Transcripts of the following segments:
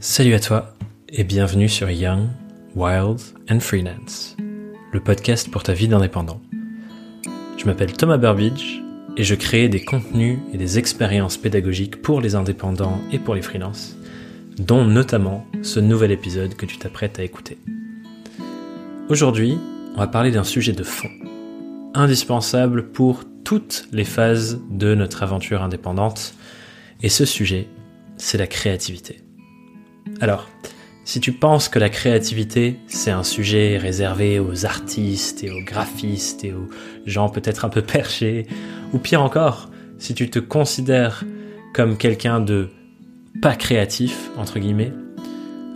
Salut à toi et bienvenue sur Young, Wild and Freelance, le podcast pour ta vie d'indépendant. Je m'appelle Thomas Burbidge et je crée des contenus et des expériences pédagogiques pour les indépendants et pour les freelances, dont notamment ce nouvel épisode que tu t'apprêtes à écouter. Aujourd'hui, on va parler d'un sujet de fond, indispensable pour toutes les phases de notre aventure indépendante, et ce sujet, c'est la créativité. Alors, si tu penses que la créativité, c'est un sujet réservé aux artistes et aux graphistes et aux gens peut-être un peu perchés, ou pire encore, si tu te considères comme quelqu'un de pas créatif, entre guillemets,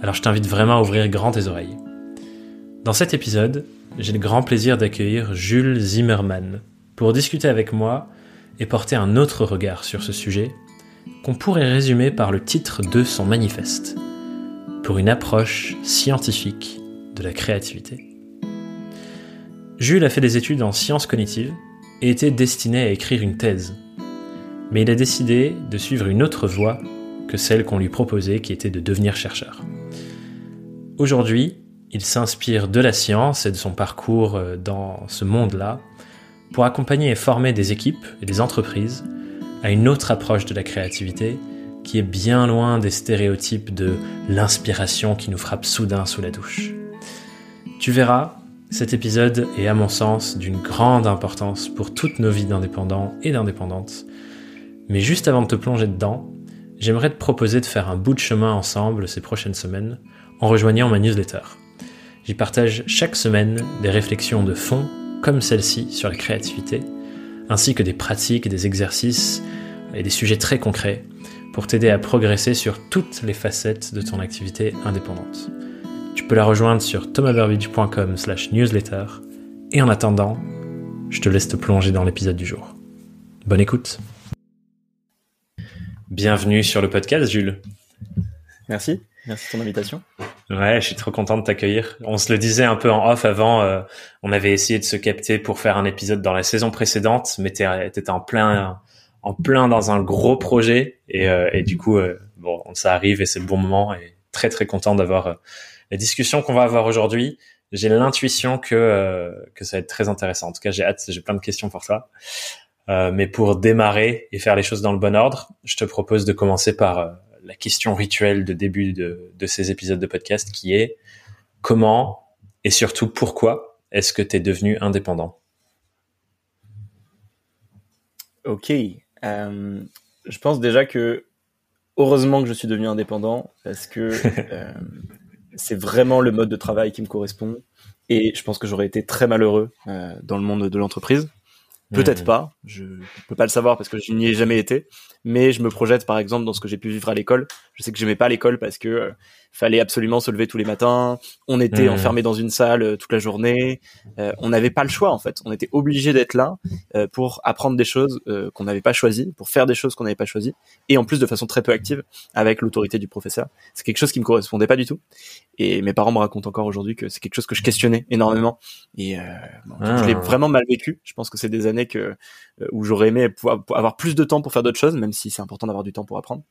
alors je t'invite vraiment à ouvrir grand tes oreilles. Dans cet épisode, j'ai le grand plaisir d'accueillir Jules Zimmermann pour discuter avec moi et porter un autre regard sur ce sujet qu'on pourrait résumer par le titre de son manifeste pour une approche scientifique de la créativité. Jules a fait des études en sciences cognitives et était destiné à écrire une thèse. Mais il a décidé de suivre une autre voie que celle qu'on lui proposait qui était de devenir chercheur. Aujourd'hui, il s'inspire de la science et de son parcours euh, dans ce monde-là pour accompagner et former des équipes et des entreprises à une autre approche de la créativité qui est bien loin des stéréotypes de l'inspiration qui nous frappe soudain sous la douche. Tu verras, cet épisode est à mon sens d'une grande importance pour toutes nos vies d'indépendants et d'indépendantes. Mais juste avant de te plonger dedans, j'aimerais te proposer de faire un bout de chemin ensemble ces prochaines semaines en rejoignant ma newsletter. J'y partage chaque semaine des réflexions de fond comme celle-ci sur la créativité, ainsi que des pratiques des exercices et des sujets très concrets pour t'aider à progresser sur toutes les facettes de ton activité indépendante. Tu peux la rejoindre sur thomasburbidge.com slash newsletter et en attendant, je te laisse te plonger dans l'épisode du jour. Bonne écoute Bienvenue sur le podcast Jules. Merci, merci de ton invitation. Ouais, je suis trop content de t'accueillir. On se le disait un peu en off avant, euh, on avait essayé de se capter pour faire un épisode dans la saison précédente, mais t'étais en plein en plein dans un gros projet et, euh, et du coup euh, bon ça arrive et c'est le bon moment et très très content d'avoir euh, la discussion qu'on va avoir aujourd'hui. J'ai l'intuition que que ça va être très intéressant. En tout cas, j'ai hâte, j'ai plein de questions pour toi. mais pour démarrer et faire les choses dans le bon ordre, je te propose de commencer par la question rituelle de début de, de ces épisodes de podcast qui est comment et surtout pourquoi est-ce que tu es devenu indépendant? Ok, euh, je pense déjà que heureusement que je suis devenu indépendant parce que euh, c'est vraiment le mode de travail qui me correspond et je pense que j'aurais été très malheureux euh, dans le monde de l'entreprise. Peut-être mmh. pas, je peux pas le savoir parce que je n'y ai jamais été, mais je me projette par exemple dans ce que j'ai pu vivre à l'école. Je sais que j'aimais pas l'école parce que fallait absolument se lever tous les matins, on était mmh. enfermé dans une salle euh, toute la journée, euh, on n'avait pas le choix en fait, on était obligé d'être là pour apprendre des choses qu'on n'avait pas choisies, pour faire des choses qu'on n'avait pas choisies, et en plus de façon très peu active avec l'autorité du professeur. C'est quelque chose qui me correspondait pas du tout, et mes parents me racontent encore aujourd'hui que c'est quelque chose que je questionnais énormément, et je l'ai ah. vraiment mal vécu. Je pense que c'est des années que où j'aurais aimé pouvoir avoir plus de temps pour faire d'autres choses, même si c'est important d'avoir du temps pour apprendre.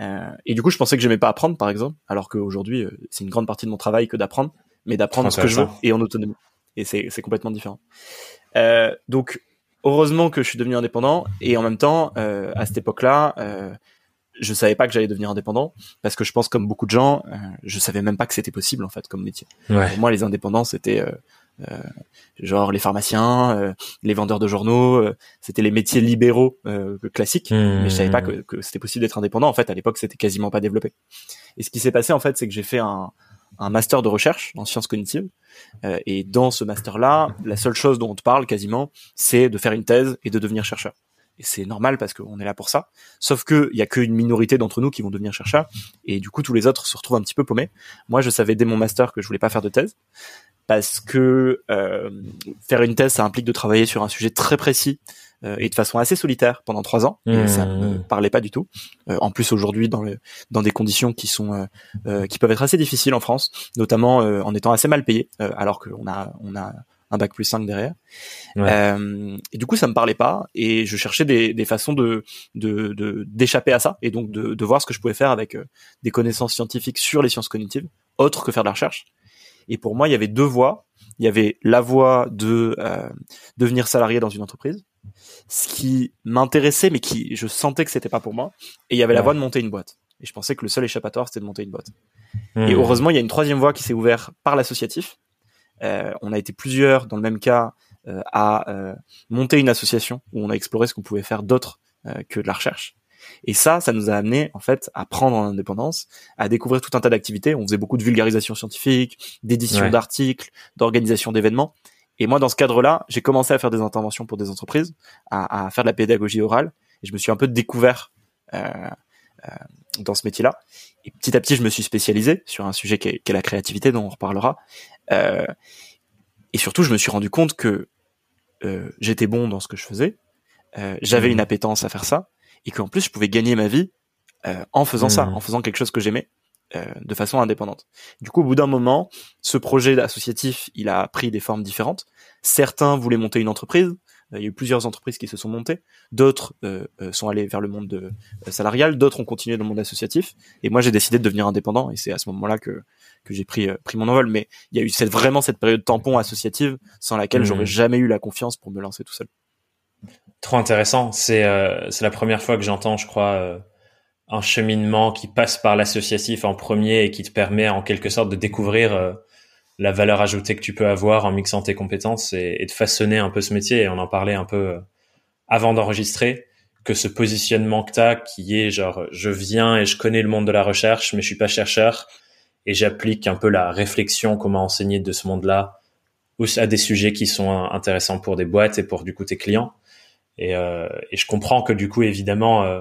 Euh, et du coup, je pensais que j'aimais pas apprendre, par exemple, alors qu'aujourd'hui, euh, c'est une grande partie de mon travail que d'apprendre, mais d'apprendre ce que je veux et en autonomie. Et c'est complètement différent. Euh, donc, heureusement que je suis devenu indépendant, et en même temps, à cette époque-là, je savais pas que j'allais devenir indépendant parce que je pense comme beaucoup de gens, je savais même pas que c'était possible en fait comme métier. Ouais. Pour moi, les indépendants, c'était genre les pharmaciens, euh, les vendeurs de journaux, euh, c'était les métiers libéraux classiques. Mmh. Mais je savais pas que, que c'était possible d'être indépendant. En fait, à l'époque, c'était quasiment pas développé. Et ce qui s'est passé, en fait, c'est que j'ai fait un, un master de recherche en sciences cognitives. Euh, et dans ce master-là, la seule chose dont on te parle quasiment, c'est de faire une thèse et de devenir chercheur. Et c'est normal parce qu'on est là pour ça. Sauf que il y a qu'une minorité d'entre nous qui vont devenir chercheurs. Et du coup, tous les autres se retrouvent un petit peu paumés. Moi, je savais dès mon master que je voulais pas faire de thèse parce que euh, faire une thèse, ça implique de travailler sur un sujet très précis euh, et de façon assez solitaire pendant trois ans. Et ça me mmh. parlait pas du tout. Euh, en plus, aujourd'hui, dans, le, dans des conditions qui sont qui peuvent être assez difficiles en France, notamment en étant assez mal payé, alors qu'on a on a un bac plus 5 derrière. Euh, et du coup, ça me parlait pas et je cherchais des, des façons de de d'échapper à ça et donc de, de voir ce que je pouvais faire avec euh, des connaissances scientifiques sur les sciences cognitives, autres que faire de la recherche. Et pour moi, il y avait deux voies. Il y avait la voie de euh, devenir salarié dans une entreprise, ce qui m'intéressait mais qui je sentais que c'était pas pour moi. Et il y avait la voie de monter une boîte. Et je pensais que le seul échappatoire c'était de monter une boîte. Et hmm. heureusement, il y a une troisième voie qui s'est ouverte par l'associatif. Euh, on a été plusieurs dans le même cas euh, à euh, monter une association où on a exploré ce qu'on pouvait faire d'autre que de la recherche. Et ça, ça nous a amené en fait à prendre en indépendance, à découvrir tout un tas d'activités. On faisait beaucoup de vulgarisation scientifique, d'édition d'articles, d'organisation d'événements. Et moi, dans ce cadre-là, j'ai commencé à faire des interventions pour des entreprises, à, à, faire de la pédagogie orale. Et je me suis un peu découvert euh, euh, dans ce métier-là. Et petit à petit, je me suis spécialisé sur un sujet qui est, la créativité, dont on reparlera. Euh, et surtout, je me suis rendu compte que j'étais bon dans ce que je faisais, j'avais mmh. une appétence à faire ça, et qu'en plus, je pouvais gagner ma vie euh, en faisant ça, mmh. en faisant quelque chose que j'aimais. Euh, de façon indépendante. Du coup, au bout d'un moment, ce projet associatif, il a pris des formes différentes. Certains voulaient monter une entreprise, il y a eu plusieurs entreprises qui se sont montées, d'autres euh, euh, sont allées vers le monde de, euh, salarial, d'autres ont continué dans le monde associatif, et moi j'ai décidé de devenir indépendant, et c'est à ce moment-là que que j'ai pris pris mon envol. Mais il y a eu cette, vraiment cette période tampon associative sans laquelle j'aurais mmh. jamais eu la confiance pour me lancer tout seul. Trop intéressant. C'est c'est la première fois que j'entends, je crois, un cheminement qui passe par l'associatif en premier et qui te permet en quelque sorte de découvrir la valeur ajoutée que tu peux avoir en mixant tes compétences et, de façonner un peu ce métier. Et on en parlait un peu euh, avant d'enregistrer, que ce positionnement que tu as, qui est genre, je viens et je connais le monde de la recherche, mais je suis pas chercheur, et j'applique un peu la réflexion, comment enseigner de ce monde-là, à des sujets qui sont intéressants pour des boîtes et pour du coup tes clients. Et, euh, et je comprends que du coup, évidemment, euh,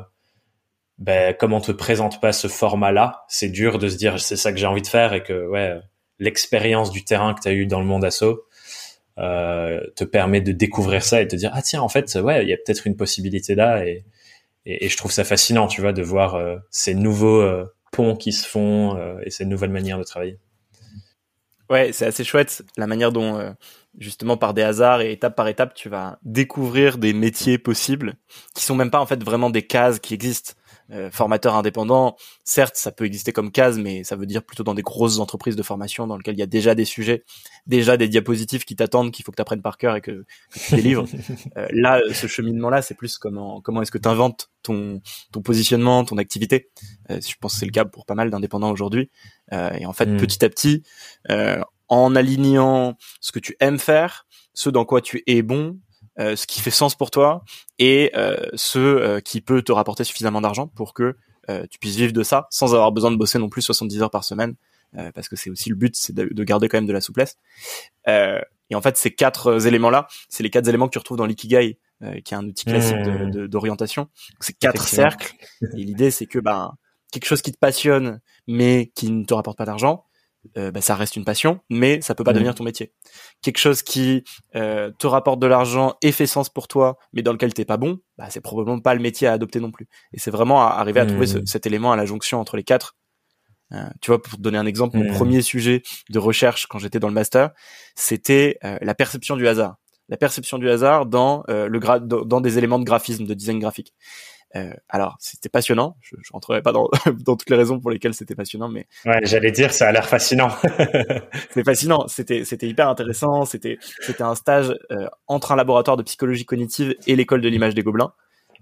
ben, comme on te présente pas ce format-là, c'est dur de se dire c'est ça que j'ai envie de faire et que ouais l'expérience du terrain que tu as eu dans le monde asso euh, te permet de découvrir ça et de te dire ah tiens en fait ouais il y a peut-être une possibilité là et, et, je trouve ça fascinant tu vois de voir euh, ces nouveaux ponts qui se font et ces nouvelles manières de travailler ouais c'est assez chouette la manière dont justement par des hasards et étape par étape tu vas découvrir des métiers possibles qui sont même pas en fait vraiment des cases qui existent euh, formateur indépendant, certes, ça peut exister comme case, mais ça veut dire plutôt dans des grosses entreprises de formation dans lesquelles il y a déjà des sujets, déjà des diapositives qui t'attendent, qu'il faut que tu apprennes par cœur et que, que tu délivres. euh, là, ce cheminement-là, c'est plus comment comment est-ce que tu inventes ton ton positionnement, ton activité. Euh, je pense que c'est le cas pour pas mal d'indépendants aujourd'hui. Euh, et en fait, hmm. petit à petit, euh, en alignant ce que tu aimes faire, ce dans quoi tu es bon, euh, ce qui fait sens pour toi et euh, ce euh, qui peut te rapporter suffisamment d'argent pour que tu puisses vivre de ça sans avoir besoin de bosser non plus 70 heures par semaine parce que c'est aussi le but c'est de, garder quand même de la souplesse et en fait ces quatre éléments là c'est les quatre éléments que tu retrouves dans l'ikigai qui est un outil classique mmh. d'orientation c'est quatre cercles et l'idée c'est que ben quelque chose qui te passionne mais qui ne te rapporte pas d'argent euh, bah, ça reste une passion, mais ça peut pas mmh. devenir ton métier. Quelque chose qui euh, te rapporte de l'argent et fait sens pour toi, mais dans lequel t'es pas bon, bah, c'est probablement pas le métier à adopter non plus. Et c'est vraiment arriver à trouver mmh. cet élément à la jonction entre les quatre. Euh, tu vois, pour te donner un exemple, mon mmh. premier sujet de recherche quand j'étais dans le master, c'était la perception du hasard. La perception du hasard dans le dans des éléments de graphisme, de design graphique. Euh, alors, c'était passionnant. Je, je rentrerai pas dans, dans toutes les raisons pour lesquelles c'était passionnant, mais ouais, j'allais dire, ça a l'air fascinant. c'est fascinant. C'était c'était hyper intéressant. C'était c'était un stage euh, entre un laboratoire de psychologie cognitive et l'école de l'image des gobelins.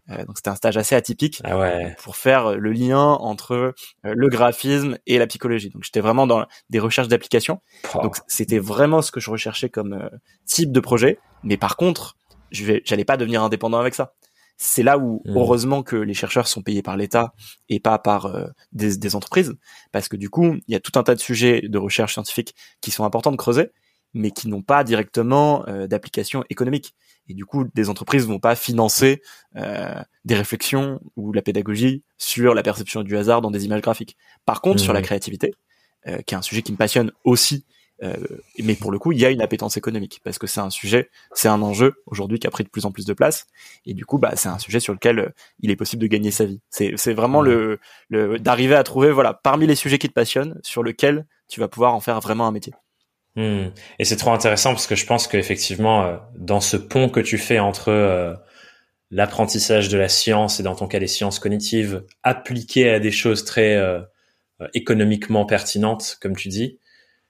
Euh, donc c'était un stage assez atypique ah ouais. pour faire le lien entre euh, le graphisme et la psychologie. Donc j'étais vraiment dans des recherches d'application. Oh. Donc c'était vraiment ce que je recherchais comme euh, type de projet. Mais par contre, je j'allais pas devenir indépendant avec ça c'est là où mmh. heureusement que les chercheurs sont payés par l'État et pas par euh, des, des, entreprises, parce que du coup, il y a tout un tas de sujets de recherche scientifique qui sont importants de creuser, mais qui n'ont pas directement euh, d'application économique. Et du coup, des entreprises vont pas financer euh, des réflexions ou la pédagogie sur la perception du hasard dans des images graphiques. Par contre, sur la mmh. créativité, qui est un sujet qui me passionne aussi euh, mais pour le coup, il y a une appétence économique parce que c'est un sujet, c'est un enjeu aujourd'hui qui a pris de plus en plus de place. Et du coup, bah, c'est un sujet sur lequel euh, il est possible de gagner sa vie. C'est, c'est vraiment le, le d'arriver à trouver, voilà, parmi les sujets qui te passionnent, sur lequel tu vas pouvoir en faire vraiment un métier. Hmm. Et c'est trop intéressant parce que je pense qu'effectivement, euh, dans ce pont que tu fais entre euh, l'apprentissage de la science et dans ton cas les sciences cognitives appliquées à des choses très euh, économiquement pertinentes, comme tu dis,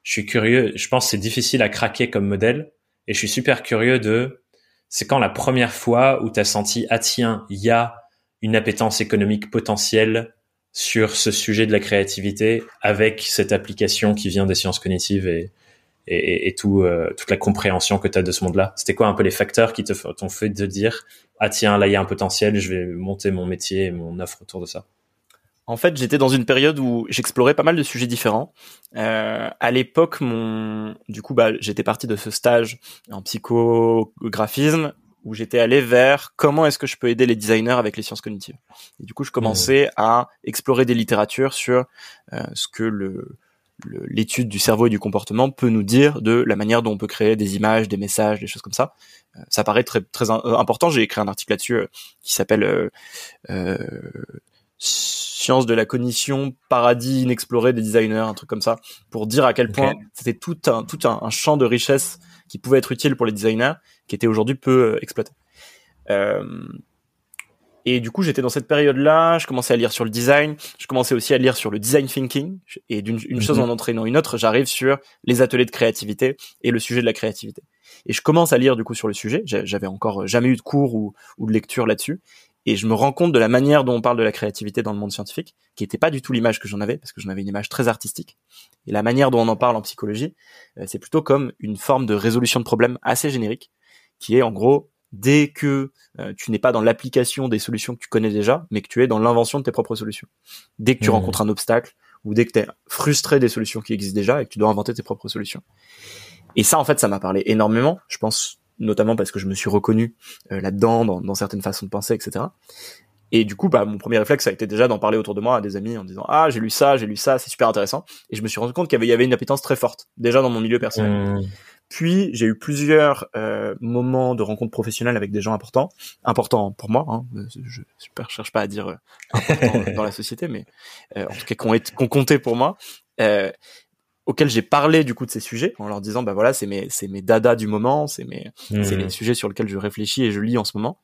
je suis curieux. Je pense que c'est difficile à craquer comme modèle et je suis super curieux de c'est quand la première fois où tu as senti ah tiens il y a une appétence économique potentielle sur ce sujet de la créativité avec cette application qui vient des sciences cognitives et, et, et tout, euh, toute la compréhension que tu as de ce monde-là C'était quoi un peu les facteurs qui te t'ont fait de dire ah tiens là il y a un potentiel, je vais monter mon métier et mon offre autour de ça en fait, j'étais dans une période où j'explorais pas mal de sujets différents. Euh, à l'époque, mon, du coup, bah, j'étais parti de ce stage en psychographisme où j'étais allé vers comment est-ce que je peux aider les designers avec les sciences cognitives. Et du coup, je commençais à explorer des littératures sur euh, ce que le, l'étude du cerveau et du comportement peut nous dire de la manière dont on peut créer des images, des messages, des choses comme ça. Euh, ça paraît très très euh, important. J'ai écrit un article là-dessus euh, qui s'appelle euh, Science de la cognition, paradis inexploré des designers, un truc comme ça, pour dire à quel point c'était tout un tout un, champ de richesse qui pouvait être utile pour les designers, qui était aujourd'hui peu exploité. Euh, et du coup, j'étais dans cette période-là, je commençais à lire sur le design, je commençais aussi à lire sur le design thinking, et d'une une chose mhm. en entraînant une autre, j'arrive sur les ateliers de créativité et le sujet de la créativité. Et je commence à lire du coup sur le sujet, j'avais encore jamais eu de cours ou, ou de lecture là-dessus, et je me rends compte de la manière dont on parle de la créativité dans le monde scientifique, qui n'était pas du tout l'image que j'en avais, parce que j'en avais une image très artistique. Et la manière dont on en parle en psychologie, euh, c'est plutôt comme une forme de résolution de problème assez générique, qui est en gros dès que euh, tu n'es pas dans l'application des solutions que tu connais déjà, mais que tu es dans l'invention de tes propres solutions. Dès que tu mmh. rencontres un obstacle ou dès que tu es frustré des solutions qui existent déjà et que tu dois inventer tes propres solutions. Et ça, en fait, ça m'a parlé énormément. Je pense notamment parce que je me suis reconnu euh, là-dedans, dans, dans, certaines façons de penser, etc. Et du coup, bah, mon premier réflexe a été déjà d'en parler autour de moi à des amis en disant ah j'ai lu ça, j'ai lu ça, c'est super intéressant. Et je me suis rendu compte qu'il y avait, y avait une appétence très forte déjà dans mon milieu personnel. Mmh. Puis j'ai eu plusieurs euh, moments de rencontres professionnelles avec des gens importants, importants pour moi. Hein, je ne cherche pas à dire euh, important dans la société, mais euh, en tout cas qu'on qu'on comptait pour moi, euh, auxquels j'ai parlé du coup de ces sujets en leur disant bah voilà c'est mes c'est mes dadas du moment, c'est mes c'est mmh. les sujets sur lesquels je réfléchis et je lis en ce moment.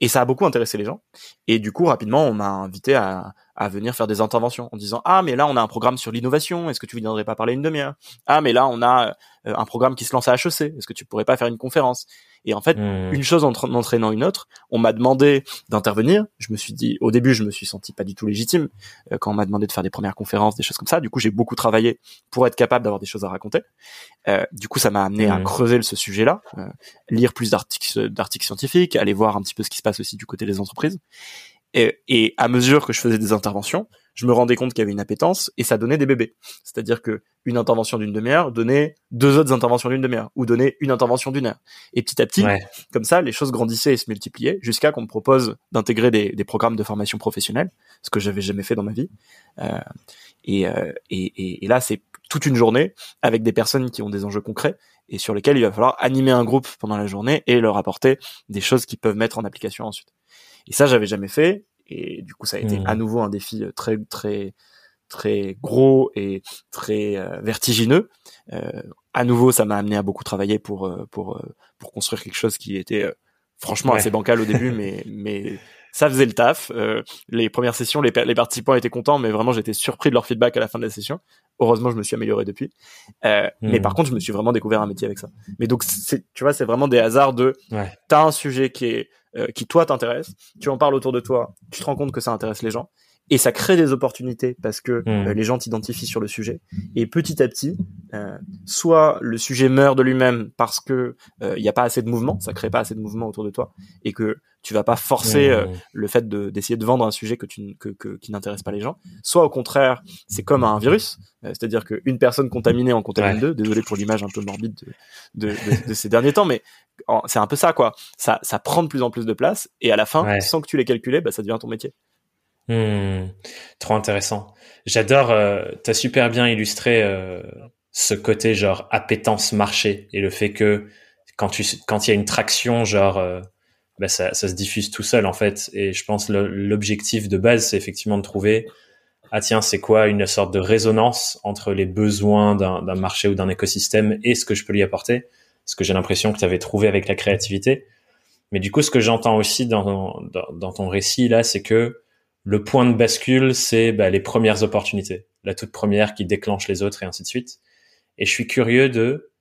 Et ça a beaucoup intéressé les gens. Et du coup, rapidement, on m'a invité à, à venir faire des interventions en disant ah mais là on a un programme sur l'innovation est-ce que tu viendrais pas parler une demi-heure? Ah mais là on a euh, un programme qui se lance à HEC est-ce que tu pourrais pas faire une conférence? Et en fait mmh. une chose en entraînant une autre on m'a demandé d'intervenir. Je me suis dit au début je me suis senti pas du tout légitime euh, quand on m'a demandé de faire des premières conférences des choses comme ça. Du coup j'ai beaucoup travaillé pour être capable d'avoir des choses à raconter. Euh, du coup ça m'a amené à mmh. creuser ce sujet là lire plus d'articles d'articles scientifiques aller voir un petit peu ce qui se passe aussi du côté des entreprises et, et, à mesure que je faisais des interventions, je me rendais compte qu'il y avait une appétence et ça donnait des bébés. C'est-à-dire que une intervention d'une demi-heure donnait deux autres interventions d'une demi-heure ou donnait une intervention d'une heure. Et petit à petit, comme ça, les choses grandissaient et se multipliaient jusqu'à qu'on me propose d'intégrer des, des, programmes de formation professionnelle, ce que j'avais jamais fait dans ma vie. Euh, et, euh, et, et, là, c'est toute une journée avec des personnes qui ont des enjeux concrets et sur lesquels il va falloir animer un groupe pendant la journée et leur apporter des choses qu'ils peuvent mettre en application ensuite. Et ça, j'avais jamais fait. Et du coup, ça a été mmh. à nouveau un défi euh, très, très, très gros et très euh, vertigineux. Euh, à nouveau, ça m'a amené à beaucoup travailler pour euh, pour pour construire quelque chose qui était franchement assez bancal au début, mais mais ça faisait le taf. les premières sessions, les, les, participants étaient contents, mais vraiment j'étais surpris de leur feedback à la fin de la session. Heureusement, je me suis amélioré depuis. Mais mmh. par contre, je me suis vraiment découvert un métier avec ça. Mais donc, tu vois, c'est vraiment des hasards de. Ouais. T'as un sujet qui est euh, qui toi t'intéresse, tu en parles autour de toi, tu te rends compte que ça intéresse les gens et ça crée des opportunités parce que mmh. euh, les gens t'identifient sur le sujet et petit à petit euh, soit le sujet meurt de lui-même parce que il n'y a pas assez de mouvement ça crée pas assez de mouvement autour de toi et que tu vas pas forcer mmh. le fait d'essayer de, vendre un sujet que tu que, que qui n'intéresse pas les gens soit au contraire c'est comme un virus c'est-à-dire qu'une personne contaminée en contamine deux désolé pour l'image un peu morbide de, de, de, de ces derniers temps mais c'est un peu ça quoi. Ça, ça prend de plus en plus de place et à la fin, sans que tu l'aies calculé, bah, ça devient ton métier. Hmm. trop intéressant. J'adore. Euh, T'as super bien illustré euh, ce côté genre appétence marché et le fait que quand tu quand il y a une traction genre euh, bah, ça, ça se diffuse tout seul en fait. Et je pense l'objectif de base c'est effectivement de trouver ah tiens, c'est quoi une sorte de résonance entre les besoins d'un marché ou d'un écosystème et ce que je peux lui apporter Ce que j'ai l'impression que tu avais trouvé avec la créativité. Mais du coup, ce que j'entends aussi dans, dans, ton récit là, c'est que le point de bascule, c'est bah, les premières opportunités, la toute première qui déclenche les autres et ainsi de suite. Et je suis curieux de,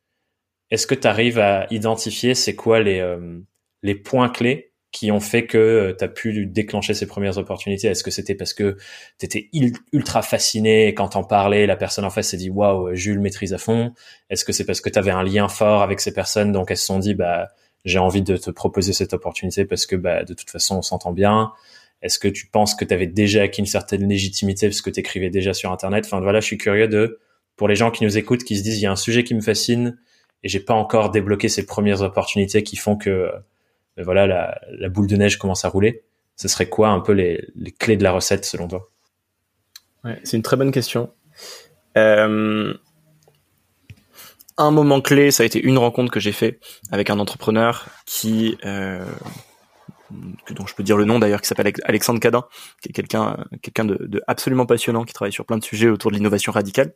est-ce que tu arrives à identifier c'est quoi les, euh, les points clés qui ont fait que euh, tu as pu déclencher ces premières opportunités? Est-ce que c'était parce que tu étais ultra fasciné et quand t'en parlais, la personne en face s'est dit waouh, Jules maîtrise à fond. Est-ce que c'est parce que tu avais un lien fort avec ces personnes donc elles se sont dit bah j'ai envie de te proposer cette opportunité parce que bah de toute façon on s'entend bien Est-ce que tu penses que tu avais déjà acquis une certaine légitimité parce que tu écrivais déjà sur internet? Enfin voilà, je suis curieux de pour les gens qui nous écoutent qui se disent il y a un sujet qui me fascine et j'ai pas encore débloqué ces premières opportunités qui font que ben voilà, la, boule de neige commence à rouler. Ce serait quoi un peu les, clés de la recette selon toi? C'est une très bonne question. Euh, un moment clé, ça a été une rencontre que j'ai fait avec un entrepreneur qui, euh, dont je peux dire le nom d'ailleurs, qui s'appelle Alexandre Cadin, qui est quelqu'un, quelqu'un de, absolument passionnant, qui travaille sur plein de sujets autour de l'innovation radicale,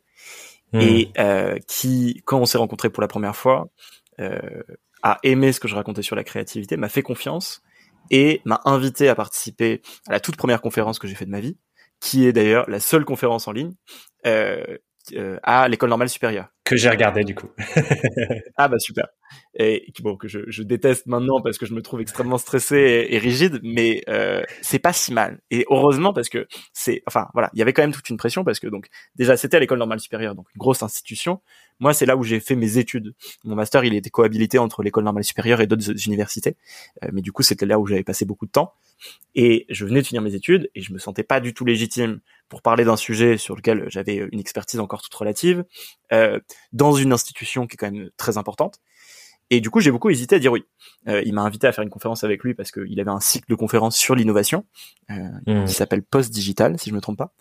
hmm. et euh, qui, quand on s'est rencontrés pour la première fois, a aimé ce que je racontais sur la créativité, m'a fait confiance et m'a invité à participer à la toute première conférence que j'ai fait de ma vie, qui est d'ailleurs la seule conférence en ligne euh, euh, à l'école normale supérieure. Que j'ai regardé du coup. ah bah super. Et bon que je, je, déteste maintenant parce que je me trouve extrêmement stressé et, rigide, mais euh, c'est pas si mal. Et heureusement parce que c'est, enfin voilà, il y avait quand même toute une pression parce que donc déjà c'était à l'école normale supérieure, donc une grosse institution. Moi c'est là où j'ai fait mes études. Mon master il était cohabilité entre l'école normale supérieure et d'autres universités, euh, mais du coup c'était là où j'avais passé beaucoup de temps. Et je venais de finir mes études et je me sentais pas du tout légitime pour parler d'un sujet sur lequel j'avais une expertise encore toute relative, euh, dans une institution qui est quand même très importante. Et du coup, j'ai beaucoup hésité à dire oui. Euh, il m'a invité à faire une conférence avec lui parce qu'il avait un cycle de conférences sur l'innovation euh, mmh. qui s'appelle Post Digital, si je me trompe pas.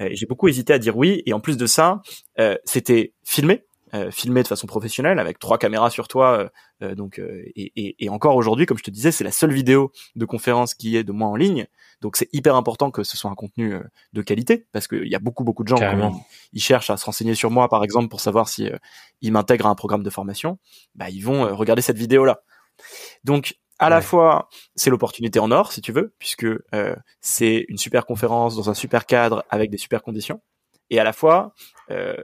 Euh, j'ai beaucoup hésité à dire oui. Et en plus de ça, euh, c'était filmé. Euh, filmé de façon professionnelle avec trois caméras sur toi. Euh, euh, donc et, et, et, encore aujourd'hui, comme je te disais, c'est la seule vidéo de conférence qui est de moi en ligne. Donc c'est hyper important que ce soit un contenu de qualité parce qu'il y a beaucoup beaucoup de gens qui ils cherchent à se renseigner sur moi, par exemple, pour savoir si ils m'intègrent à un programme de formation. Bah ils vont regarder cette vidéo là. Donc à la fois c'est l'opportunité en or si tu veux puisque euh, c'est une super conférence dans un super cadre avec des super conditions et à la fois euh,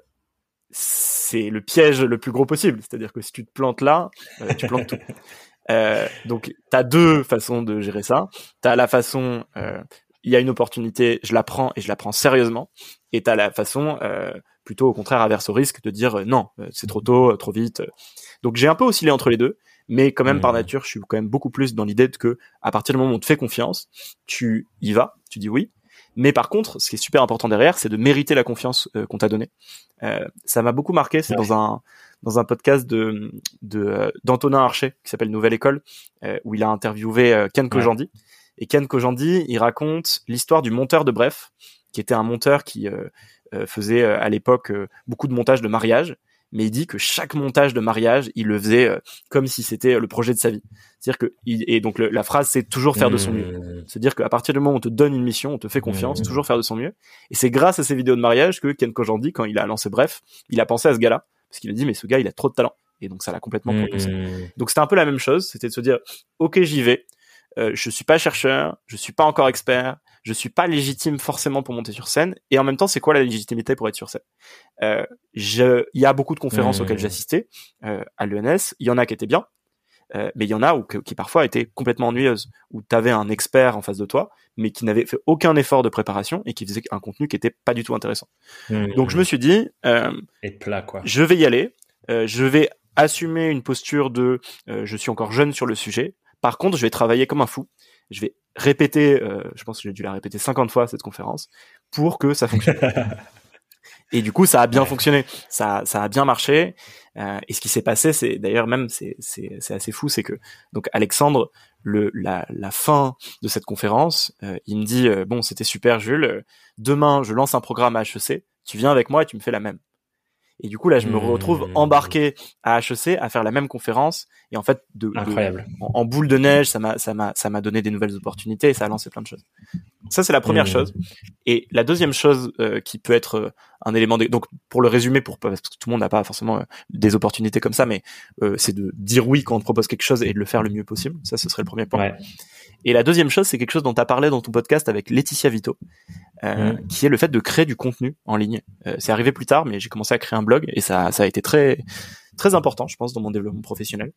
c'est le piège le plus gros possible. C'est-à-dire que si tu te plantes là, euh, tu plantes tout. Euh, donc, tu as deux façons de gérer ça. Tu as la façon, euh, il y a une opportunité, je la prends et je la prends sérieusement. Et tu as la façon, plutôt au contraire, averse au risque de dire non, c'est trop tôt, trop vite. Donc, j'ai un peu oscillé entre les deux. Mais quand même, par nature, je suis quand même beaucoup plus dans l'idée de que, à partir du moment où on te fait confiance, tu y vas, tu dis oui. Mais par contre, ce qui est super important derrière, c'est de mériter la confiance qu'on t'a donnée. Euh, ça m'a beaucoup marqué. C'est dans un dans un podcast de de d'Antonin Archer qui s'appelle Nouvelle École euh, où il a interviewé euh, Ken Kojandi. Et Ken Kojandi, il raconte l'histoire du monteur de Bref, qui était un monteur qui faisait à l'époque beaucoup de montages de mariage mais il dit que chaque montage de mariage, il le faisait euh, comme si c'était le projet de sa vie. C'est-à-dire que et donc la phrase c'est toujours faire de son mieux. Mmh. C'est-à-dire qu'à partir du moment où on te donne une mission, on te fait confiance, toujours faire de son mieux. Et c'est grâce à ces vidéos de mariage que Ken Kojandi, quand il a lancé Bref, il a pensé à ce gars-là parce qu'il a dit mais ce gars il a trop de talent et donc ça l'a complètement. Mmh. Donc c'était un peu la même chose, c'était de se dire ok j'y vais. Euh, je suis pas chercheur, je suis pas encore expert, je suis pas légitime forcément pour monter sur scène. Et en même temps, c'est quoi la légitimité pour être sur scène? Euh, Il y a beaucoup de conférences auxquelles j'assistais euh, à l'ENS. Il y en a qui étaient bien, euh, mais il y en a où, qui parfois étaient complètement ennuyeuses, où tu avais un expert en face de toi, mais qui n'avait fait aucun effort de préparation et qui faisait un contenu qui était pas du tout intéressant. Mmh. Donc je me suis dit, euh, et plat quoi. Je vais y aller. Euh, je vais assumer une posture de, je suis encore jeune sur le sujet. Par contre, je vais travailler comme un fou. Je vais répéter, euh, je pense que j'ai dû la répéter 50 fois cette conférence pour que ça fonctionne. et du coup, ça a bien fonctionné, ça, ça a bien marché. Euh, et ce qui s'est passé, c'est d'ailleurs même c'est c'est c'est assez fou, c'est que donc Alexandre, le la la fin de cette conférence, euh, il me dit euh, bon c'était super Jules, demain je lance un programme à HEC, tu viens avec moi et tu me fais la même. Et du coup, là, je me retrouve Mmh. embarqué à HEC à faire la même conférence. Et en fait, de, en, en boule de neige, ça m'a, ça m'a, ça m'a donné des nouvelles opportunités et ça a lancé plein de choses. Ça, c'est la première Mmh. chose. Et la deuxième chose euh, qui peut être euh, un élément, de- donc pour le résumer, pour parce que tout le monde n'a pas forcément euh, des opportunités comme ça, mais euh, c'est de dire oui quand on te propose quelque chose et de le faire le mieux possible. Ça, ce serait le premier point. Ouais. Et la deuxième chose, c'est quelque chose dont tu as parlé dans ton podcast avec Laetitia Vito, euh, Mm. qui est le fait de créer du contenu en ligne. Euh, c'est arrivé plus tard, mais j'ai commencé à créer un blog et ça, ça a été très très important, je pense, dans mon développement professionnel.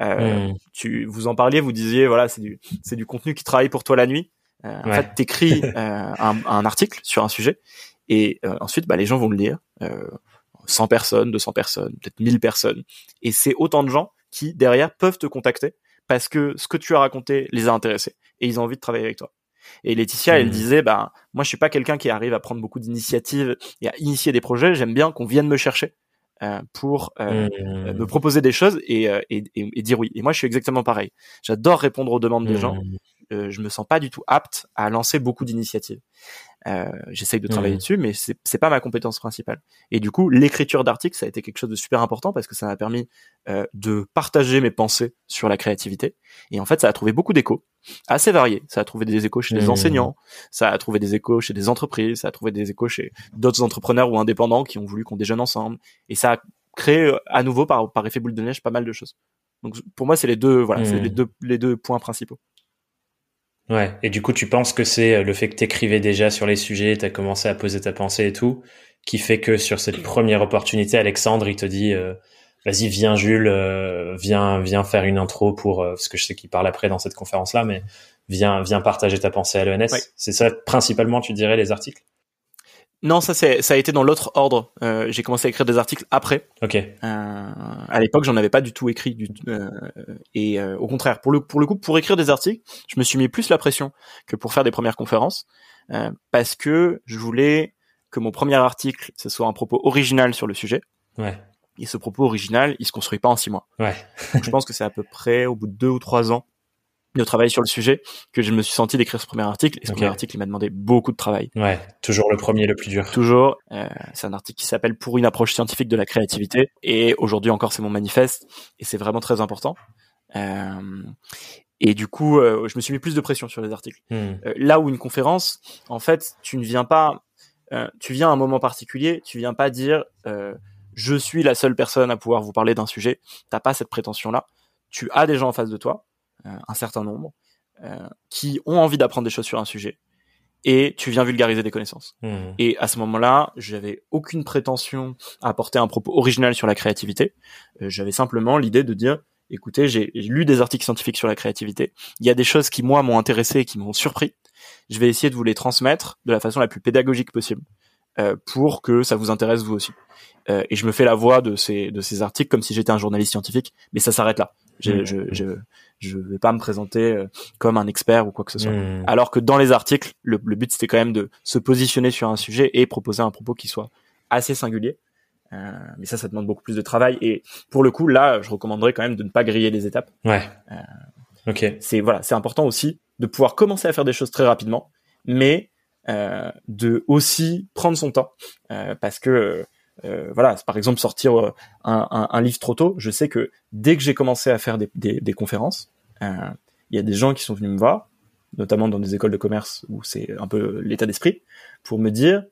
Euh, Mmh. tu vous en parliez, vous disiez voilà, c'est du c'est du contenu qui travaille pour toi la nuit. Euh, En fait, t'écris euh, un, un article sur un sujet et euh, ensuite, bah, les gens vont le lire. Euh, 100 personnes, 200 personnes, peut-être 1000 personnes. Et c'est autant de gens qui, derrière, peuvent te contacter parce que ce que tu as raconté les a intéressés et ils ont envie de travailler avec toi. Et Laetitia, elle Mhm. disait, bah, moi, je suis pas quelqu'un qui arrive à prendre beaucoup d'initiatives et à initier des projets. J'aime bien qu'on vienne me chercher euh, pour euh, Mmh. me proposer des choses et, euh, et, et- et dire oui. Et moi, je suis exactement pareil. J'adore répondre aux demandes des gens. Mmh. Euh, je me sens pas du tout apte à lancer beaucoup d'initiatives. Euh, J'essaye de travailler Mhm. dessus, mais c'est pas ma compétence principale. Et du coup, l'écriture d'articles, ça a été quelque chose de super important parce que ça m'a permis euh, de partager mes pensées sur la créativité. Et en fait, ça a trouvé beaucoup d'échos, assez variés. Ça a trouvé des échos chez des Mhm. enseignants, ça a trouvé des échos chez des entreprises, ça a trouvé des échos chez d'autres entrepreneurs ou indépendants qui ont voulu qu'on déjeune ensemble. Et ça a créé euh, à nouveau par, par effet boule de neige pas mal de choses. Donc pour moi, c'est les deux, voilà, c'est Mhm. les deux, les deux points principaux. Ouais. Et du coup, tu penses que c'est euh, le fait que t'écrivais déjà sur les sujets, t'as commencé à poser ta pensée et tout, qui fait que sur cette première opportunité, Alexandre, il te dit, euh, vas-y, viens Jules, euh, viens, viens faire une intro pour, euh, parce que je sais qu'il parle après dans cette conférence-là, mais viens, viens partager ta pensée à l'ENS. C'est ça, principalement, tu dirais, les articles? Non, ça c'est ça a été dans l'autre ordre. Euh, j'ai commencé à écrire des articles après. Ok. Euh, à l'époque, j'en avais pas du tout écrit. Du, euh, et euh, au contraire, pour le pour le coup, pour écrire des articles, je me suis mis plus la pression que pour faire des premières conférences, euh, parce que je voulais que mon premier article, ce soit un propos original sur le sujet. Ouais. Et ce propos original, il se construit pas en six mois. Ouais. Donc, je pense que c'est à peu près au bout de deux ou trois ans de travail sur le sujet que je me suis senti d'écrire ce premier article. Et ce premier article, il m'a demandé beaucoup de travail. Ouais. Toujours le premier, le plus dur. Toujours. Euh, c'est un article qui s'appelle Pour une approche scientifique de la créativité. Et aujourd'hui encore, c'est mon manifeste. Et c'est vraiment très important. Euh, et du coup, euh, je me suis mis plus de pression sur les articles. Hmm. Là où une conférence, en fait, tu ne viens pas, tu viens à un moment particulier, tu viens pas dire je suis la seule personne à pouvoir vous parler d'un sujet. T'as pas cette prétention-là. Tu as des gens en face de toi, un certain nombre, euh, qui ont envie d'apprendre des choses sur un sujet, et tu viens vulgariser des connaissances. Hmm. Et à ce moment-là, j'avais aucune prétention à apporter un propos original sur la créativité. Euh, j'avais simplement l'idée de dire, écoutez, j'ai j'ai lu des articles scientifiques sur la créativité. Il y a des choses qui, moi, m'ont intéressé et qui m'ont surpris. Je vais essayer de vous les transmettre de la façon la plus pédagogique possible euh, pour que ça vous intéresse vous aussi. Euh, et je me fais la voix de ces, de ces articles comme si j'étais un journaliste scientifique, mais ça s'arrête là. Mm. Je, je, je vais pas me présenter euh, comme un expert ou quoi que ce soit. Hmm. Alors que dans les articles, le, le but c'était quand même de se positionner sur un sujet et proposer un propos qui soit assez singulier. Euh, mais ça, ça demande beaucoup plus de travail. Et pour le coup, là, je recommanderais quand même de ne pas griller les étapes. Ouais. Ok. C'est voilà, c'est important aussi de pouvoir commencer à faire des choses très rapidement, mais euh, de aussi prendre son temps euh, parce que euh, voilà, par exemple sortir euh, un, un, un livre trop tôt, je sais que dès que j'ai commencé à faire des, des, des conférences, euh, il y a des gens qui sont venus me voir, notamment dans des écoles de commerce où c'est un peu l'état d'esprit, pour me dire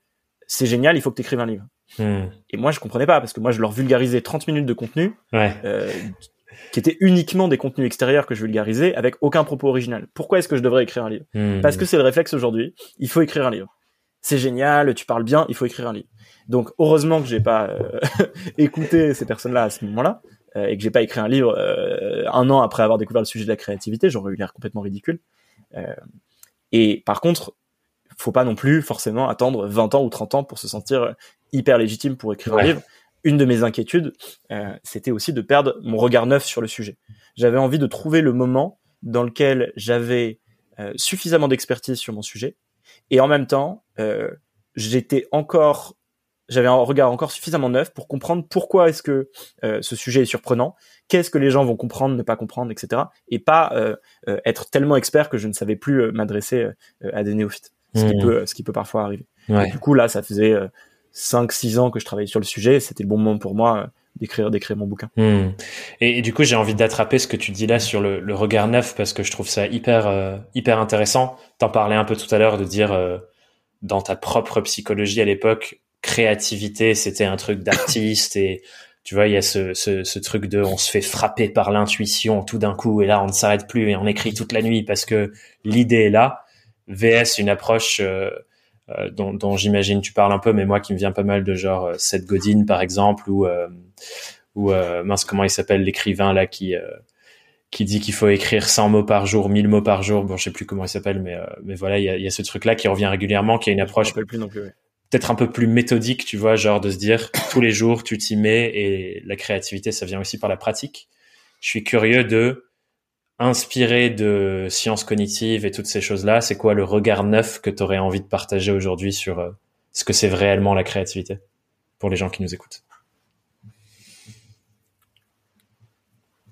c'est génial, il faut que tu écrives un livre. Hmm. Et moi je comprenais pas parce que moi je leur vulgarisais 30 minutes de contenu Ouais. euh, qui étaient uniquement des contenus extérieurs que je vulgarisais avec aucun propos original. Pourquoi est-ce que je devrais écrire un livre? Hmm. Parce que c'est le réflexe aujourd'hui. Il faut écrire un livre. C'est génial, tu parles bien, il faut écrire un livre. Donc heureusement que j'ai pas euh, écouté ces personnes-là à ce moment-là euh, et que j'ai pas écrit un livre euh, un an après avoir découvert le sujet de la créativité. J'aurais eu l'air complètement ridicule. Euh, et par contre, faut pas non plus forcément attendre 20 ans ou 30 ans pour se sentir hyper légitime pour écrire un livre. Une de mes inquiétudes, euh, c'était aussi de perdre mon regard neuf sur le sujet. J'avais envie de trouver le moment dans lequel j'avais euh, suffisamment d'expertise sur mon sujet et en même temps, euh, j'étais encore, j'avais un regard encore suffisamment neuf pour comprendre pourquoi est-ce que euh, ce sujet est surprenant, qu'est-ce que les gens vont comprendre, ne pas comprendre, etc. Et pas euh, être tellement expert que je ne savais plus m'adresser à des néophytes, ce qui Mhm. peut, ce qui peut parfois arriver. Ouais. Du coup, là, ça faisait, euh, 5-6 ans que je travaillais sur le sujet, c'était le bon moment pour moi d'écrire d'écrire mon bouquin. Hmm. Et, du coup, j'ai envie d'attraper ce que tu dis là sur le, le, regard neuf parce que je trouve ça hyper euh, hyper intéressant. T'en parlais un peu tout à l'heure de dire euh, dans ta propre psychologie à l'époque, créativité, c'était un truc d'artiste et tu vois, il y a ce, ce, ce, truc de on se fait frapper par l'intuition tout d'un coup et là on ne s'arrête plus et on écrit toute la nuit parce que l'idée est là. VS une approche euh, euh, dont, dont j'imagine tu parles un peu, mais moi qui me vient pas mal de genre euh, Seth Godin par exemple ou euh, ou mince comment il s'appelle l'écrivain là qui qui dit qu'il faut écrire 100 mots par jour, 1000 mots par jour. Bon, je sais plus comment il s'appelle, mais mais voilà, il y a, y a, ce truc là qui revient régulièrement, qui a une approche plus non plus. Peut-être un peu plus méthodique, tu vois, genre de se dire tous les jours tu t'y mets et la créativité ça vient aussi par la pratique. Je suis curieux de inspiré de sciences cognitives et toutes ces choses-là, c'est quoi le regard neuf que tu aurais envie de partager aujourd'hui sur euh, ce que c'est réellement la créativité pour les gens qui nous écoutent?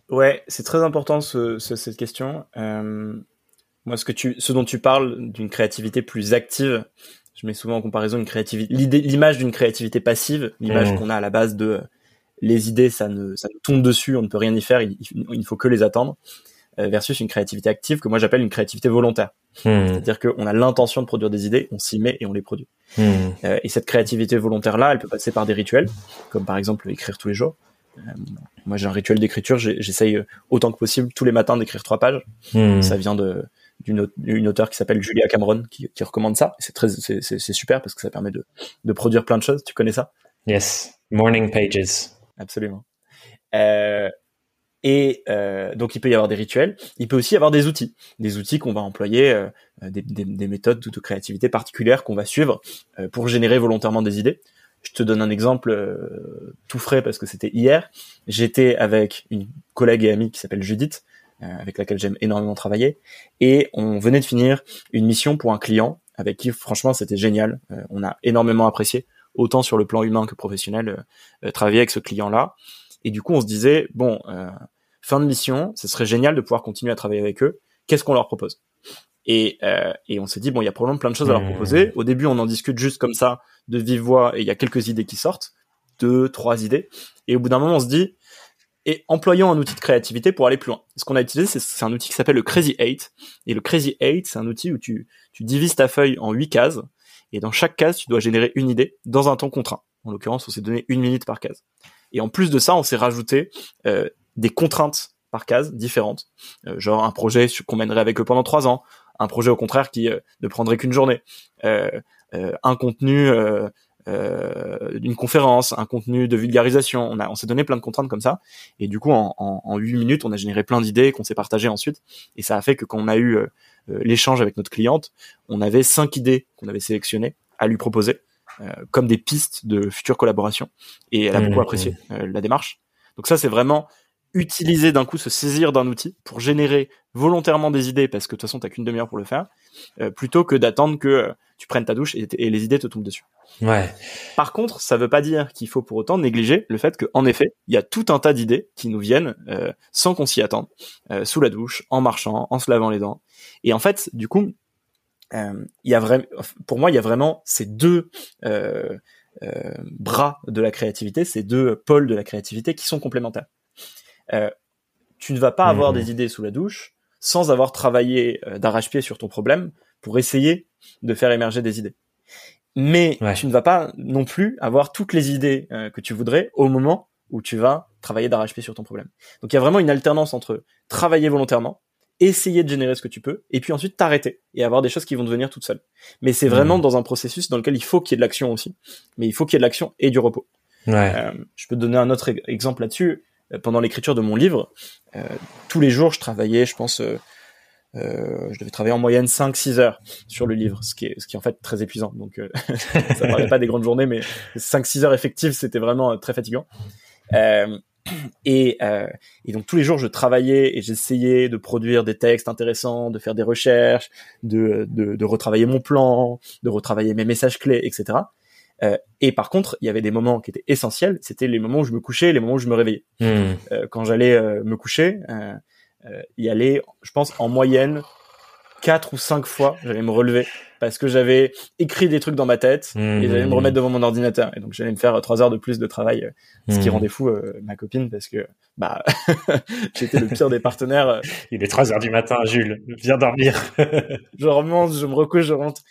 Ouais, c'est très important cette question. Euh, moi, ce que tu, ce dont tu parles d'une créativité plus active, je mets souvent en comparaison une créativité, l'image d'une créativité passive, l'image mmh. qu'on a à la base de les idées, ça ne, ça nous tombe dessus, on ne peut rien y faire, il, il ne faut que les attendre. Euh, versus une créativité active que moi j'appelle une créativité volontaire. Hmm. C'est-à-dire qu'on a l'intention de produire des idées, on s'y met et on les produit. Hmm. Euh, et cette créativité volontaire-là, elle peut passer par des rituels, comme par exemple écrire tous les jours. Euh, moi j'ai un rituel d'écriture, j'essaye autant que possible tous les matins d'écrire trois pages. Hmm. Ça vient de d'une auteure qui s'appelle Julia Cameron qui, qui recommande ça. C'est très c'est super parce que ça permet de de produire plein de choses. Tu connais ça? Yes, morning pages. Absolument. Euh, et euh, donc il peut y avoir des rituels, il peut aussi y avoir des outils, des outils qu'on va employer, euh, des, des, des, méthodes de créativité particulières qu'on va suivre euh, pour générer volontairement des idées. Je te donne un exemple euh, tout frais parce que c'était hier. J'étais avec une collègue et amie qui s'appelle Judith, euh, avec laquelle j'aime énormément travailler, et on venait de finir une mission pour un client avec qui franchement c'était génial. on a énormément apprécié, autant sur le plan humain que professionnel, travailler avec ce client-là. Et du coup, on se disait, bon, euh, fin de mission, ce serait génial de pouvoir continuer à travailler avec eux. Qu'est-ce qu'on leur propose? Et, euh, et on s'est dit, bon, il y a probablement plein de choses à leur proposer. Mmh. Au début, on en discute juste comme ça, de vive voix, et il y a quelques idées qui sortent, deux, trois idées. Et au bout d'un moment, on se dit, et employons un outil de créativité pour aller plus loin. Ce qu'on a utilisé, c'est un outil qui s'appelle le Crazy 8. Et le Crazy 8, c'est un outil où tu, tu divises ta feuille en huit cases. Et dans chaque case, tu dois générer une idée dans un temps contraint. En l'occurrence, on s'est donné une minute par case. Et en plus de ça, on s'est rajouté euh, des contraintes par case différentes, euh, genre un projet qu'on mènerait avec eux pendant trois ans, un projet au contraire qui euh, ne prendrait qu'une journée, euh, euh, un contenu d'une conférence, un contenu de vulgarisation. On, a, on s'est donné plein de contraintes comme ça, et du coup, en, en, en 8 minutes, on a généré plein d'idées qu'on s'est partagées ensuite, et ça a fait que quand on a eu l'échange avec notre cliente, on avait cinq idées qu'on avait sélectionnées à lui proposer. comme des pistes de futures collaborations et elle a beaucoup mmh. apprécié la démarche. Donc ça c'est vraiment utiliser d'un coup, se saisir d'un outil pour générer volontairement des idées, parce que de toute façon, t'as qu'une demi-heure pour le faire, euh, plutôt que d'attendre que euh, tu prennes ta douche et, les idées te tombent dessus. Ouais. Par contre, ça veut pas dire qu'il faut pour autant négliger le fait qu'en effet, il y a tout un tas d'idées qui nous viennent euh, sans qu'on s'y attende, sous la douche, en marchant, en se lavant les dents. Et en fait, du coup, il y a vraiment, pour moi, il y a vraiment ces deux bras de la créativité, ces deux pôles de la créativité qui sont complémentaires. Euh, tu ne vas pas avoir mmh. des idées sous la douche sans avoir travaillé euh, d'arrache-pied sur ton problème pour essayer de faire émerger des idées. Mais tu ne vas pas non plus avoir toutes les idées euh, que tu voudrais au moment où tu vas travailler d'arrache-pied sur ton problème. Donc il y a vraiment une alternance entre travailler volontairement, essayer de générer ce que tu peux, et puis ensuite t'arrêter et avoir des choses qui vont devenir toutes seules. Mais c'est vraiment mmh. dans un processus dans lequel il faut qu'il y ait de l'action aussi. Mais il faut qu'il y ait de l'action et du repos. je peux te donner un autre exemple là-dessus. Euh, pendant l'écriture de mon livre, euh, tous les jours, je travaillais, je pense, euh, je devais travailler en moyenne 5-6 heures sur le livre, ce qui est, ce qui est en fait très épuisant. Donc, ça parlait pas des grandes journées, mais 5-6 heures effectives, c'était vraiment très fatigant. Et, et, donc tous les jours, je travaillais et j'essayais de produire des textes intéressants, de faire des recherches, de, de, de retravailler mon plan, de retravailler mes messages clés, etc. Euh, et par contre, il y avait des moments qui étaient essentiels. C'était les moments où je me couchais, les moments où je me réveillais. Hmm. Euh, quand j'allais euh, me coucher, il y allait, je pense, en moyenne quatre ou cinq fois, j'allais me relever parce que j'avais écrit des trucs dans ma tête et j'allais me remettre devant mon ordinateur. Et donc j'allais me faire trois heures de plus de travail, ce qui Mmh. rendait fou ma copine parce que bah j'étais le pire des partenaires. Il est 3 heures du matin, Jules. Viens dormir. Je remonte, je me recouche, je rentre.